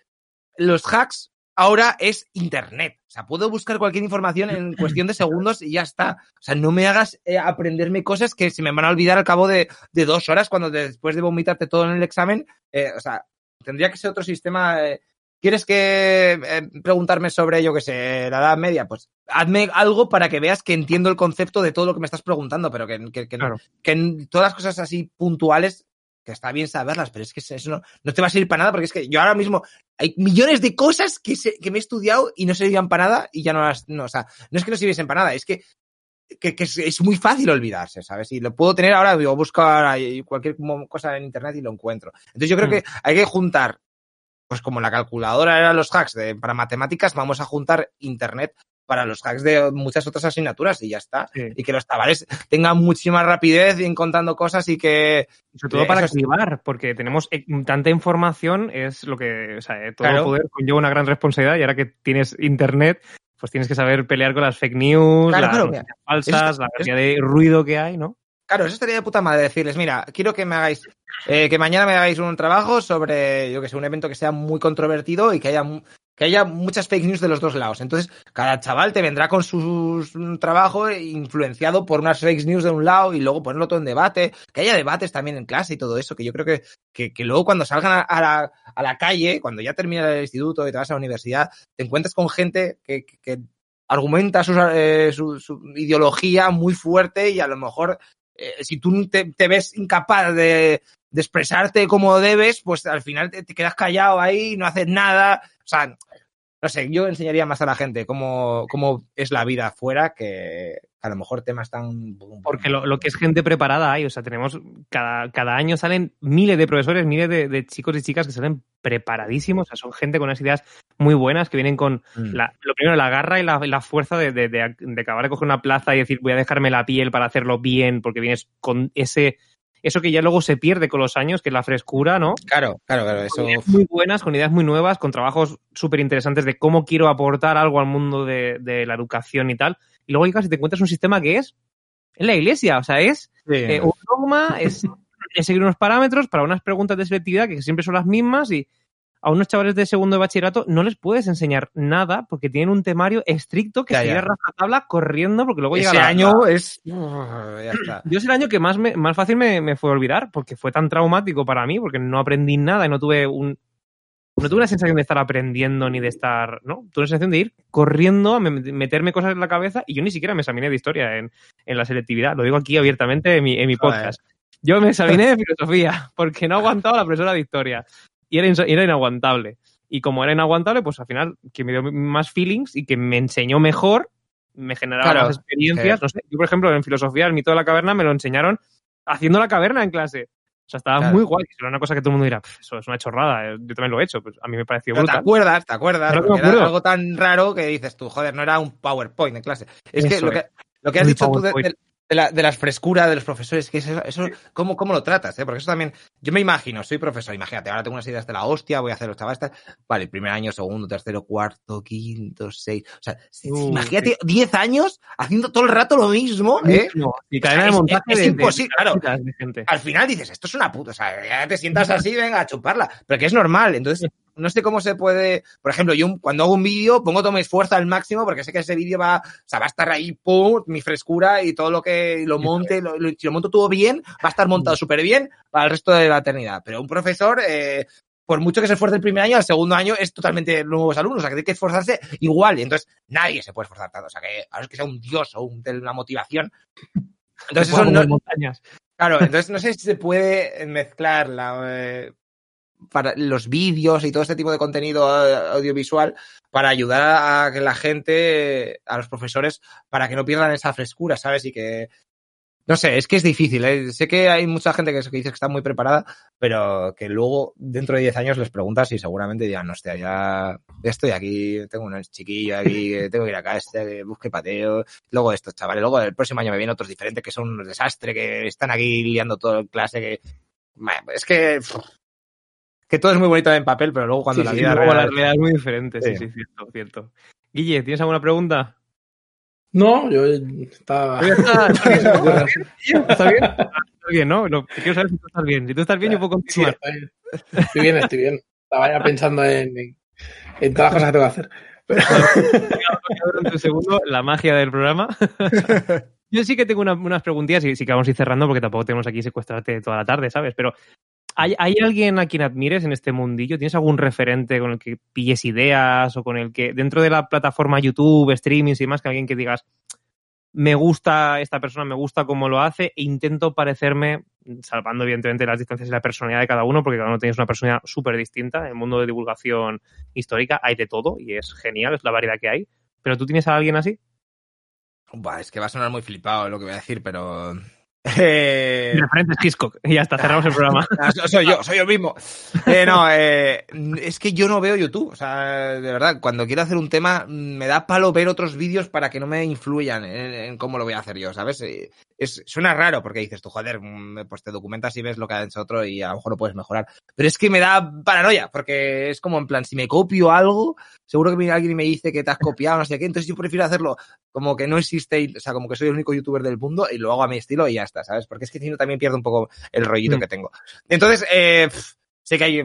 los hacks ahora es internet. O sea, puedo buscar cualquier información en cuestión de segundos y ya está. O sea, no me hagas eh, aprenderme cosas que se me van a olvidar al cabo de, de dos horas cuando después de vomitarte todo en el examen. eh, o sea, tendría que ser otro sistema. eh, ¿Quieres que eh, preguntarme sobre, yo qué sé, la Edad Media? Pues hazme algo para que veas que entiendo el concepto de todo lo que me estás preguntando, pero que, que, que Claro. que todas las cosas así puntuales, que está bien saberlas, pero es que eso no, no te va a servir para nada, porque es que yo ahora mismo hay millones de cosas que, se- que me he estudiado y no servían para nada y ya no las, no, o sea, no es que no sirviesen para nada, es que, que, que es, es muy fácil olvidarse, ¿sabes? Y lo puedo tener ahora, digo, busco ahora cualquier cosa en internet y lo encuentro. Entonces yo creo Mm. que hay que juntar, pues como la calculadora eran los hacks de, para matemáticas, vamos a juntar internet para los hacks de muchas otras asignaturas y ya está. Sí. Y que los chavales tengan muchísima rapidez en contando cosas y que... Sobre todo Eh, para activar, porque tenemos eh, tanta información, es lo que, o sea, eh, todo Claro. poder conlleva una gran responsabilidad y ahora que tienes internet, pues tienes que saber pelear con las fake news, Claro, las claro, falsas, la cantidad de ruido que hay, ¿no? Claro, eso estaría puta madre decirles, mira, quiero que me hagáis, eh, que mañana me hagáis un trabajo sobre, yo que sé, un evento que sea muy controvertido y que haya, que haya muchas fake news de los dos lados. Entonces, cada chaval te vendrá con su trabajo influenciado por unas fake news de un lado y luego ponerlo todo en debate, que haya debates también en clase y todo eso, que yo creo que, que, luego cuando salgan a, la, calle, cuando ya termina el instituto y te vas a la universidad, te encuentras con gente que, argumenta eh, su, su ideología muy fuerte y a lo mejor eh, si tú te, ves incapaz de, expresarte como debes, pues al final te, te quedas callado ahí, no haces nada. O sea, no sé, yo enseñaría más a la gente cómo, cómo es la vida afuera que a lo mejor temas tan... Porque lo, lo que es gente preparada hay, o sea, tenemos, cada, cada año salen miles de profesores, miles de, de chicos y chicas que salen preparadísimos, o sea, son gente con unas ideas muy buenas que vienen con Mm. la, lo primero, la garra y la, la fuerza de, de, acabar de coger una plaza y decir voy a dejarme la piel para hacerlo bien, porque vienes con ese eso que ya luego se pierde con los años, que es la frescura, ¿no? Claro, claro, claro, eso... Con ideas muy buenas, con ideas muy nuevas, con trabajos súper interesantes de cómo quiero aportar algo al mundo de, de la educación y tal. Y luego llegas y te encuentras un sistema que es, es la iglesia, o sea, es Sí. eh, un dogma, es, es seguir unos parámetros para unas preguntas de selectividad que siempre son las mismas y a unos chavales de segundo de bachillerato no les puedes enseñar nada porque tienen un temario estricto que se a rajatabla corriendo porque luego llega Ese la- año es... Ya está. yo es el año que más, me- más fácil me, me fue olvidar, porque fue tan traumático para mí, porque no aprendí nada y no tuve un. No tuve una sensación de estar aprendiendo ni de estar. ¿No? Tuve la sensación de ir corriendo a me- meterme cosas en la cabeza y yo ni siquiera me examiné de historia en, en la selectividad. Lo digo aquí abiertamente en mi, en mi podcast. Yo me examiné de filosofía porque no aguantaba la profesora de historia y era, era inaguantable. Y como era inaguantable, pues al final, que me dio más feelings y que me enseñó mejor, me generaba Claro, más experiencias. No sé, yo, por ejemplo, en filosofía, el mito de la caverna me lo enseñaron haciendo la caverna en clase. O sea, estaba Claro. muy guay. Era una cosa que todo el mundo dirá, "Pf, eso es una chorrada. eh, Yo también lo he hecho. Pues a mí me pareció Pero te brutal. acuerdas, te acuerdas, era algo tan raro que dices tú, joder, no era un PowerPoint en clase. Es que lo es. que, lo que has dicho tú de, PowerPoint. de- de la, de las frescuras de los profesores, que eso, eso ¿cómo, ¿cómo lo tratas? Eh? Porque eso también, yo me imagino, soy profesor, imagínate, ahora tengo unas ideas de la hostia, voy a hacer los chavales, vale, primer año, segundo, tercero, cuarto, quinto, seis, o sea, Uh, imagínate 10 años haciendo todo el rato lo mismo, ¿eh? No, y cadena de Es- montaje es de- de- imposible, de, claro. gente. al final dices, esto es una puta, o sea, ya te sientas así, venga, a chuparla, pero que es normal, entonces no sé cómo se puede, por ejemplo, yo cuando hago un vídeo pongo todo mi esfuerzo al máximo porque sé que ese vídeo va, o sea, va a estar ahí, pum, mi frescura y todo lo que lo monte, lo- lo- si lo monto todo bien, va a estar montado súper bien para el resto de la eternidad, pero un profesor, eh, por mucho que se esfuerce el primer año, el segundo año es totalmente nuevos alumnos, o sea, que tiene que esforzarse igual, y entonces nadie se puede esforzar tanto, o sea, que a no ser que sea un dios o un, de la motivación. Entonces eso no, montañas. Claro, entonces no sé si se puede mezclar la, eh, para los vídeos y todo este tipo de contenido eh, audiovisual para ayudar a que la gente, a los profesores, para que no pierdan esa frescura, ¿sabes? Y que, no sé, es que es difícil, ¿eh? Sé que hay mucha gente que, que dice que está muy preparada, pero que luego dentro de 10 años les preguntas y seguramente dirán, hostia, ya estoy aquí, tengo un chiquillo aquí, tengo que ir acá, este, busque pateo, luego estos chavales, luego el próximo año me vienen otros diferentes que son un desastre, que están aquí liando todo en clase, que es que pff, que todo es muy bonito en papel, pero luego cuando Sí, la sí, vida la real... realidad es muy diferente, sí, Sí. sí, cierto, cierto. Guille, ¿tienes alguna pregunta? No, yo estaba. Ya está, está bien. ¿Está bien? Está bien, ¿no? Lo que quiero saber es si tú estás bien. Si tú estás bien, yo puedo Sí, continuar. bien. Estoy bien, estoy bien. Estaba ya pensando en, en, en todas las cosas que tengo que hacer. durante un segundo la magia del programa. Yo sí que tengo una- unas preguntillas y sí que vamos a ir cerrando porque tampoco tenemos aquí secuestrarte toda la tarde, ¿sabes? Pero ¿hay, ¿hay alguien a quien admires en este mundillo? ¿Tienes algún referente con el que pilles ideas o con el que dentro de la plataforma YouTube, streamings y demás, que alguien que digas me gusta esta persona, me gusta cómo lo hace e intento parecerme, salvando evidentemente las distancias y la personalidad de cada uno, porque cada uno tiene una personalidad súper distinta. En el mundo de divulgación histórica hay de todo y es genial, es la variedad que hay. ¿Pero tú tienes a alguien así? Buah, es que va a sonar muy flipado lo que voy a decir, pero Eh, Referentes Hitchcock. Y ya está, cerramos el programa. Ah, so- soy yo, soy yo mismo. Eh, no, eh, es que yo no veo YouTube. O sea, de verdad, cuando quiero hacer un tema, mm, me da palo ver otros vídeos para que no me influyan en, en cómo lo voy a hacer yo, ¿sabes? Eh, Es, suena raro porque dices tú, joder, mm, pues te documentas y ves lo que ha hecho otro y a lo mejor lo puedes mejorar. Pero es que me da paranoia, porque es como en plan, si me copio algo, seguro que viene alguien y me dice que te has copiado, no sé qué, entonces yo prefiero hacerlo como que no existe, o sea, como que soy el único youtuber del mundo y lo hago a mi estilo y ya está, ¿sabes? Porque es que si no también pierdo un poco el rollito Mm. que tengo. Entonces, eh, sé que hay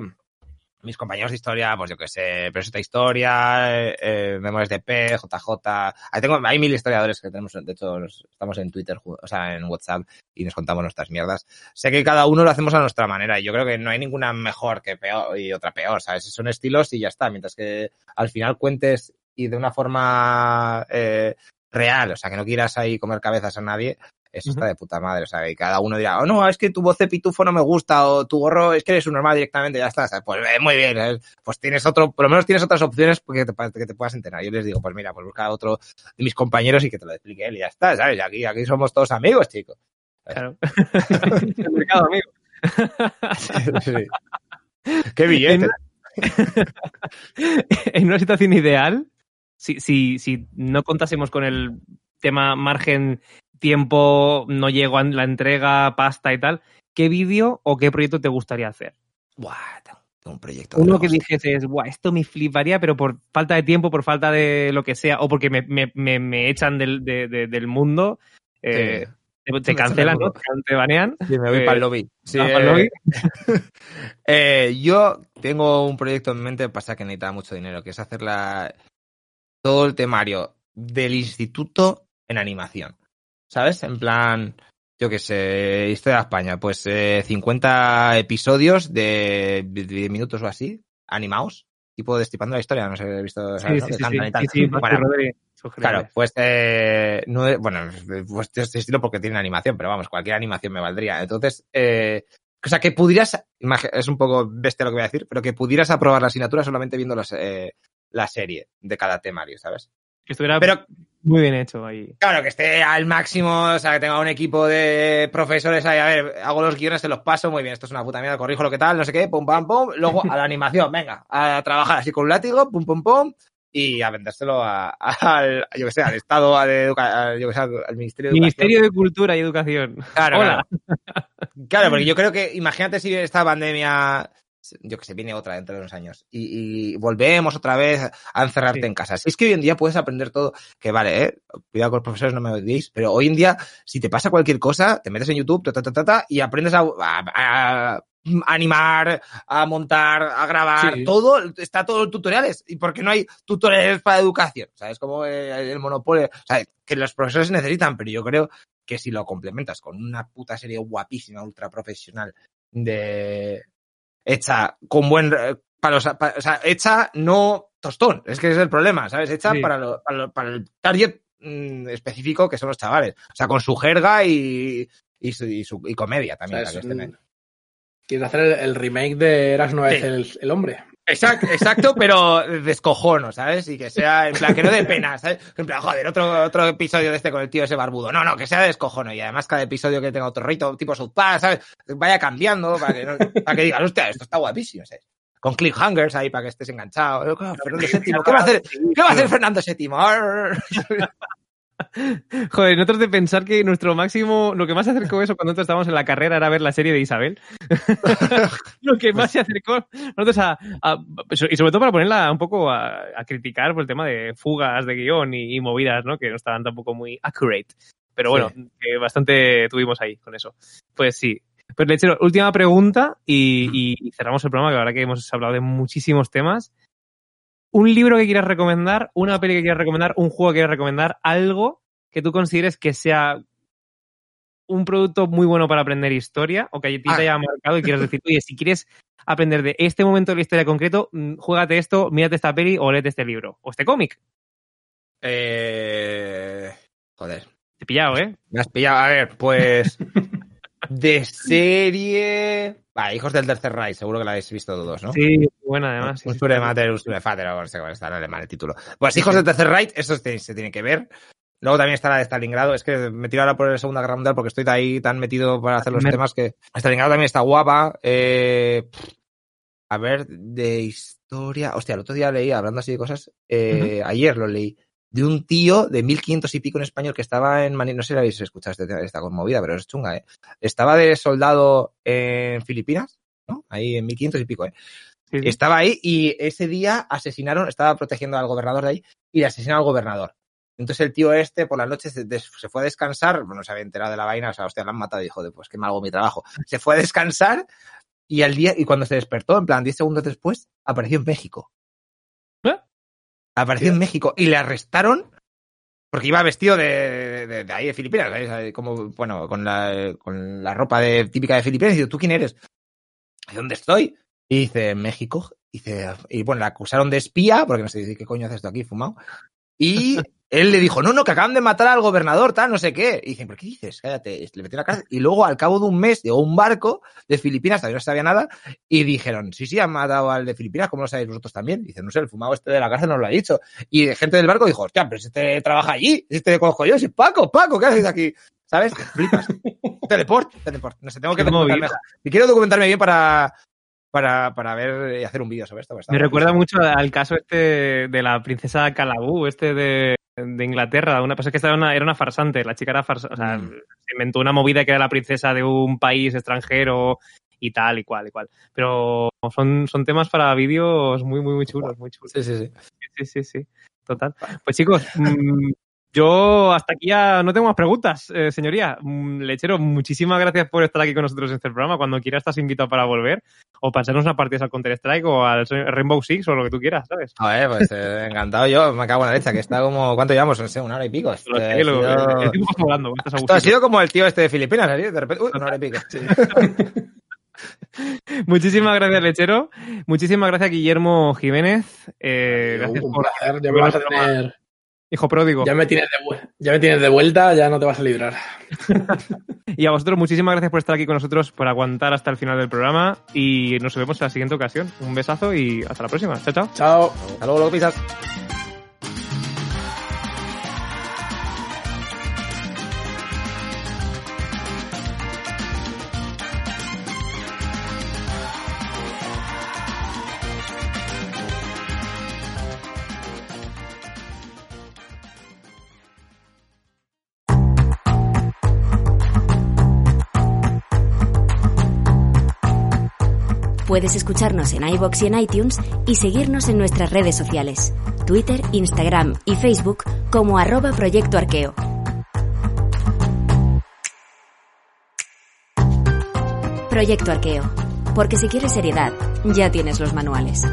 mis compañeros de historia, pues yo que sé, Presenta Historia, eh, eh, Memorias de P, JJ, ahí tengo, hay mil historiadores que tenemos, de hecho, estamos en Twitter, o sea, en WhatsApp y nos contamos nuestras mierdas. Sé que cada uno lo hacemos a nuestra manera y yo creo que no hay ninguna mejor que peor y otra peor, ¿sabes? Son estilos y ya está, mientras que al final cuentes y de una forma eh, real, o sea, que no quieras ahí comer cabezas a nadie, eso está Ujú. de puta madre, o sea, y cada uno dirá, oh no, es que tu voz de pitufo no me gusta, o tu gorro es que eres un normal directamente, ya está, ¿sabes? pues eh, muy bien, ¿sabes? pues tienes otro, por lo menos tienes otras opciones porque te, que te puedas enterar. Yo les digo, pues mira, pues busca a otro de mis compañeros y que te lo explique él y ya está, ¿sabes? Aquí, aquí somos todos amigos, chicos. Claro. el mercado, amigo. Qué billete. en una situación ideal, si, si, si no contásemos con el tema margen, tiempo, no llego a la entrega, pasta y tal, ¿qué vídeo o qué proyecto te gustaría hacer? Buah, un proyecto. Uno que hostia. dijeses, Buah, esto me fliparía, pero por falta de tiempo, por falta de lo que sea, o porque me, me, me, me echan del, de- de- del mundo, eh, te, te cancelan, ¿no? Te banean. Sí, me voy Eh, para el lobby. Sí, eh, lobby. eh, yo tengo un proyecto en mente, pasa que necesita mucho dinero, que es hacer la, todo el temario del instituto en animación. ¿Sabes? En plan, yo qué sé, Historia de España, pues eh, 50 episodios de 10 minutos o así, animados, tipo destipando la historia, no sé, he visto, Claro, pues eh, no bueno, pues de este estilo porque tiene animación, pero vamos, cualquier animación me valdría. Entonces, eh, o sea, que pudieras, es un poco bestia lo que voy a decir, pero que pudieras aprobar la asignatura solamente viendo las, eh, la serie de cada temario, ¿sabes? Que estuviera Pero muy bien hecho ahí. claro, que esté al máximo, o sea, que tenga un equipo de profesores ahí, a ver, hago los guiones, te los paso, muy bien, esto es una puta mierda, corrijo lo que tal, no sé qué, pum, pam, pum, luego a la animación, venga, a trabajar así con un látigo, pum, pum, pum, y a vendérselo a- al, yo que sé, al Estado, a de educa- a- yo que sé, al Ministerio de Ministerio de Cultura y Educación. Claro, Hola. claro. Claro, porque yo creo que, imagínate si esta pandemia, yo que sé, viene otra dentro de unos años y, y volvemos otra vez a encerrarte Sí. en casa. Si es que hoy en día puedes aprender todo, que vale, eh, cuidado con los profesores, no me odiéis, pero hoy en día, si te pasa cualquier cosa, te metes en YouTube, ta, ta, ta, ta, y aprendes a, a- a animar, a montar, a grabar, Sí. todo, está todo en tutoriales. ¿Y por qué no hay tutoriales para educación? ¿Sabes? Como eh, el monopolio, o sea, que los profesores necesitan, pero yo creo que si lo complementas con una puta serie guapísima, ultra profesional, de hecha con buen eh, para los, o sea, hecha no tostón, es que es el problema, ¿sabes? Hecha Sí. para, lo- para, lo- para el target mm, específico que son los chavales, o sea, con su jerga y, y, su, y, su- y comedia también. Quieres hacer el, el remake de Eras vez Sí. el, el hombre. Exacto, exacto, pero descojono, ¿sabes? Y que sea, en plan, que no dé pena, ¿sabes? En plan, joder, otro, otro episodio de este con el tío ese barbudo. No, no, que sea descojono. Y además cada episodio que tenga otro rito, tipo South Park, ¿sabes? Vaya cambiando para que, no- para que digas, hostia, esto está guapísimo, ¿sabes? Con cliffhangers ahí para que estés enganchado. Fernando VII, ¿qué va a hacer? ¿Qué va a hacer Fernando VII? Joder, nosotros de pensar que nuestro máximo, lo que más se acercó eso cuando nosotros estábamos en la carrera era ver la serie de Isabel. lo que más se acercó nosotros a, a- y sobre todo para ponerla un poco a, a criticar por el tema de fugas de guion y, y movidas, ¿no? Que no estaban tampoco muy accurate. Pero bueno, bastante tuvimos ahí con eso. Pues sí. Pues Lechero, última pregunta y- y cerramos el programa, que ahora que hemos hablado de muchísimos temas. Un libro que quieras recomendar, una peli que quieras recomendar, un juego que quieras recomendar, algo que tú consideres que sea un producto muy bueno para aprender historia o que a ti te Ah. haya marcado y quieras decir, oye, si quieres aprender de este momento de la historia concreto, mm, juégate esto, mírate esta peli o léete este libro o este cómic. Eh, joder. Te he pillado, ¿eh? Me has pillado. A ver, pues. De serie. Vale, Hijos del Tercer Reich, seguro que la habéis visto todos, ¿no? Sí, buena además. sí, un sí. Sture Mater, un Sture Fater, o no sé cómo está en alemán el título. Pues Hijos del Tercer Reich, eso se, tiene que ver. Luego también está la de Stalingrado. Es que me tiro ahora por la Segunda Guerra Mundial porque estoy ahí tan metido para hacer los Me- temas que. Stalingrado también está guapa. Eh, a ver, de historia. Hostia, el otro día leí, hablando así de cosas, eh, ayer lo leí, de un tío de 1500 y pico en español que estaba en Mani- no sé si habéis escuchado este- esta conmovida, pero es chunga, ¿eh? Estaba de soldado en Filipinas, ¿no? Ahí en 1500 y pico, ¿eh? Sí. Estaba ahí y ese día asesinaron, estaba protegiendo al gobernador de ahí y asesinaron al gobernador. Entonces el tío este por la noche se, fue a descansar, bueno, no se había enterado de la vaina, o sea, hostia, lo han matado y dijo, pues que me hago mi trabajo. Se fue a descansar y al día, y cuando se despertó, en plan 10 segundos después, apareció en México. Apareció en México y le arrestaron porque iba vestido de, de, de ahí de Filipinas, ¿sabes? como, bueno, con la, con la ropa de, típica de Filipinas, y dice, ¿tú quién eres? ¿De dónde estoy? Y dice, en México. Y, dice, y bueno, la acusaron de espía, porque no sé qué coño haces esto aquí, fumado. Y él le dijo, no, no, que acaban de matar al gobernador, tal, no sé qué. Y dicen, ¿pero qué dices? Cállate. Le metió en la cárcel. Y luego, al cabo de un mes, llegó un barco de Filipinas, todavía no se sabía nada, y dijeron, sí, sí, han matado al de Filipinas, ¿cómo lo sabéis vosotros también? Dice, no sé, el fumado este de la cárcel nos lo ha dicho. Y gente del barco dijo, hostia, pero si este trabaja allí, si este conozco yo, si Paco, Paco, ¿qué haces aquí? ¿Sabes? Flipas. teleport, teleport. No sé, tengo que documentarme. Y quiero documentarme bien para, para, para ver y hacer un vídeo sobre esto. Me recuerda mucho al caso este de la princesa Calabú, este de, de Inglaterra. Una cosa que esta era una, era una farsante, la chica era farsante, o sea, Mm. se inventó una movida que era la princesa de un país extranjero y tal y cual y cual. Pero son, son temas para vídeos muy, muy, muy chulos, muy chulos. Sí, sí, sí. Sí, sí, sí, total. Pues chicos, yo hasta aquí ya no tengo más preguntas, eh, señoría. Mm, Lechero, muchísimas gracias por estar aquí con nosotros en este programa. Cuando quieras estás invitado para volver o pasarnos una partida al Counter-Strike o al Rainbow Six o lo que tú quieras, ¿sabes? A ver, pues eh, encantado yo, me cago en la leche, que está como, ¿cuánto llevamos? No sé, una hora y pico. Este, ha sido- el tiempo volando, Esto ha sido como el tío este de Filipinas, así, de repente, uy, una hora y pico. Muchísimas gracias, Lechero. Muchísimas gracias, Guillermo Jiménez. Eh, gracias un por ya me vas a tener. Hijo pródigo. Ya me, tienes de, vu- ya me tienes de vuelta, ya no te vas a librar. Y a vosotros, muchísimas gracias por estar aquí con nosotros, por aguantar hasta el final del programa. Y nos vemos en la siguiente ocasión. Un besazo y hasta la próxima. Chao, chao. Chao. Hasta luego, luego pisas. Puedes escucharnos en iBox y en iTunes y seguirnos en nuestras redes sociales, Twitter, Instagram y Facebook como arroba Proyecto Arqueo. Proyecto Arqueo. Porque si quieres seriedad, ya tienes los manuales.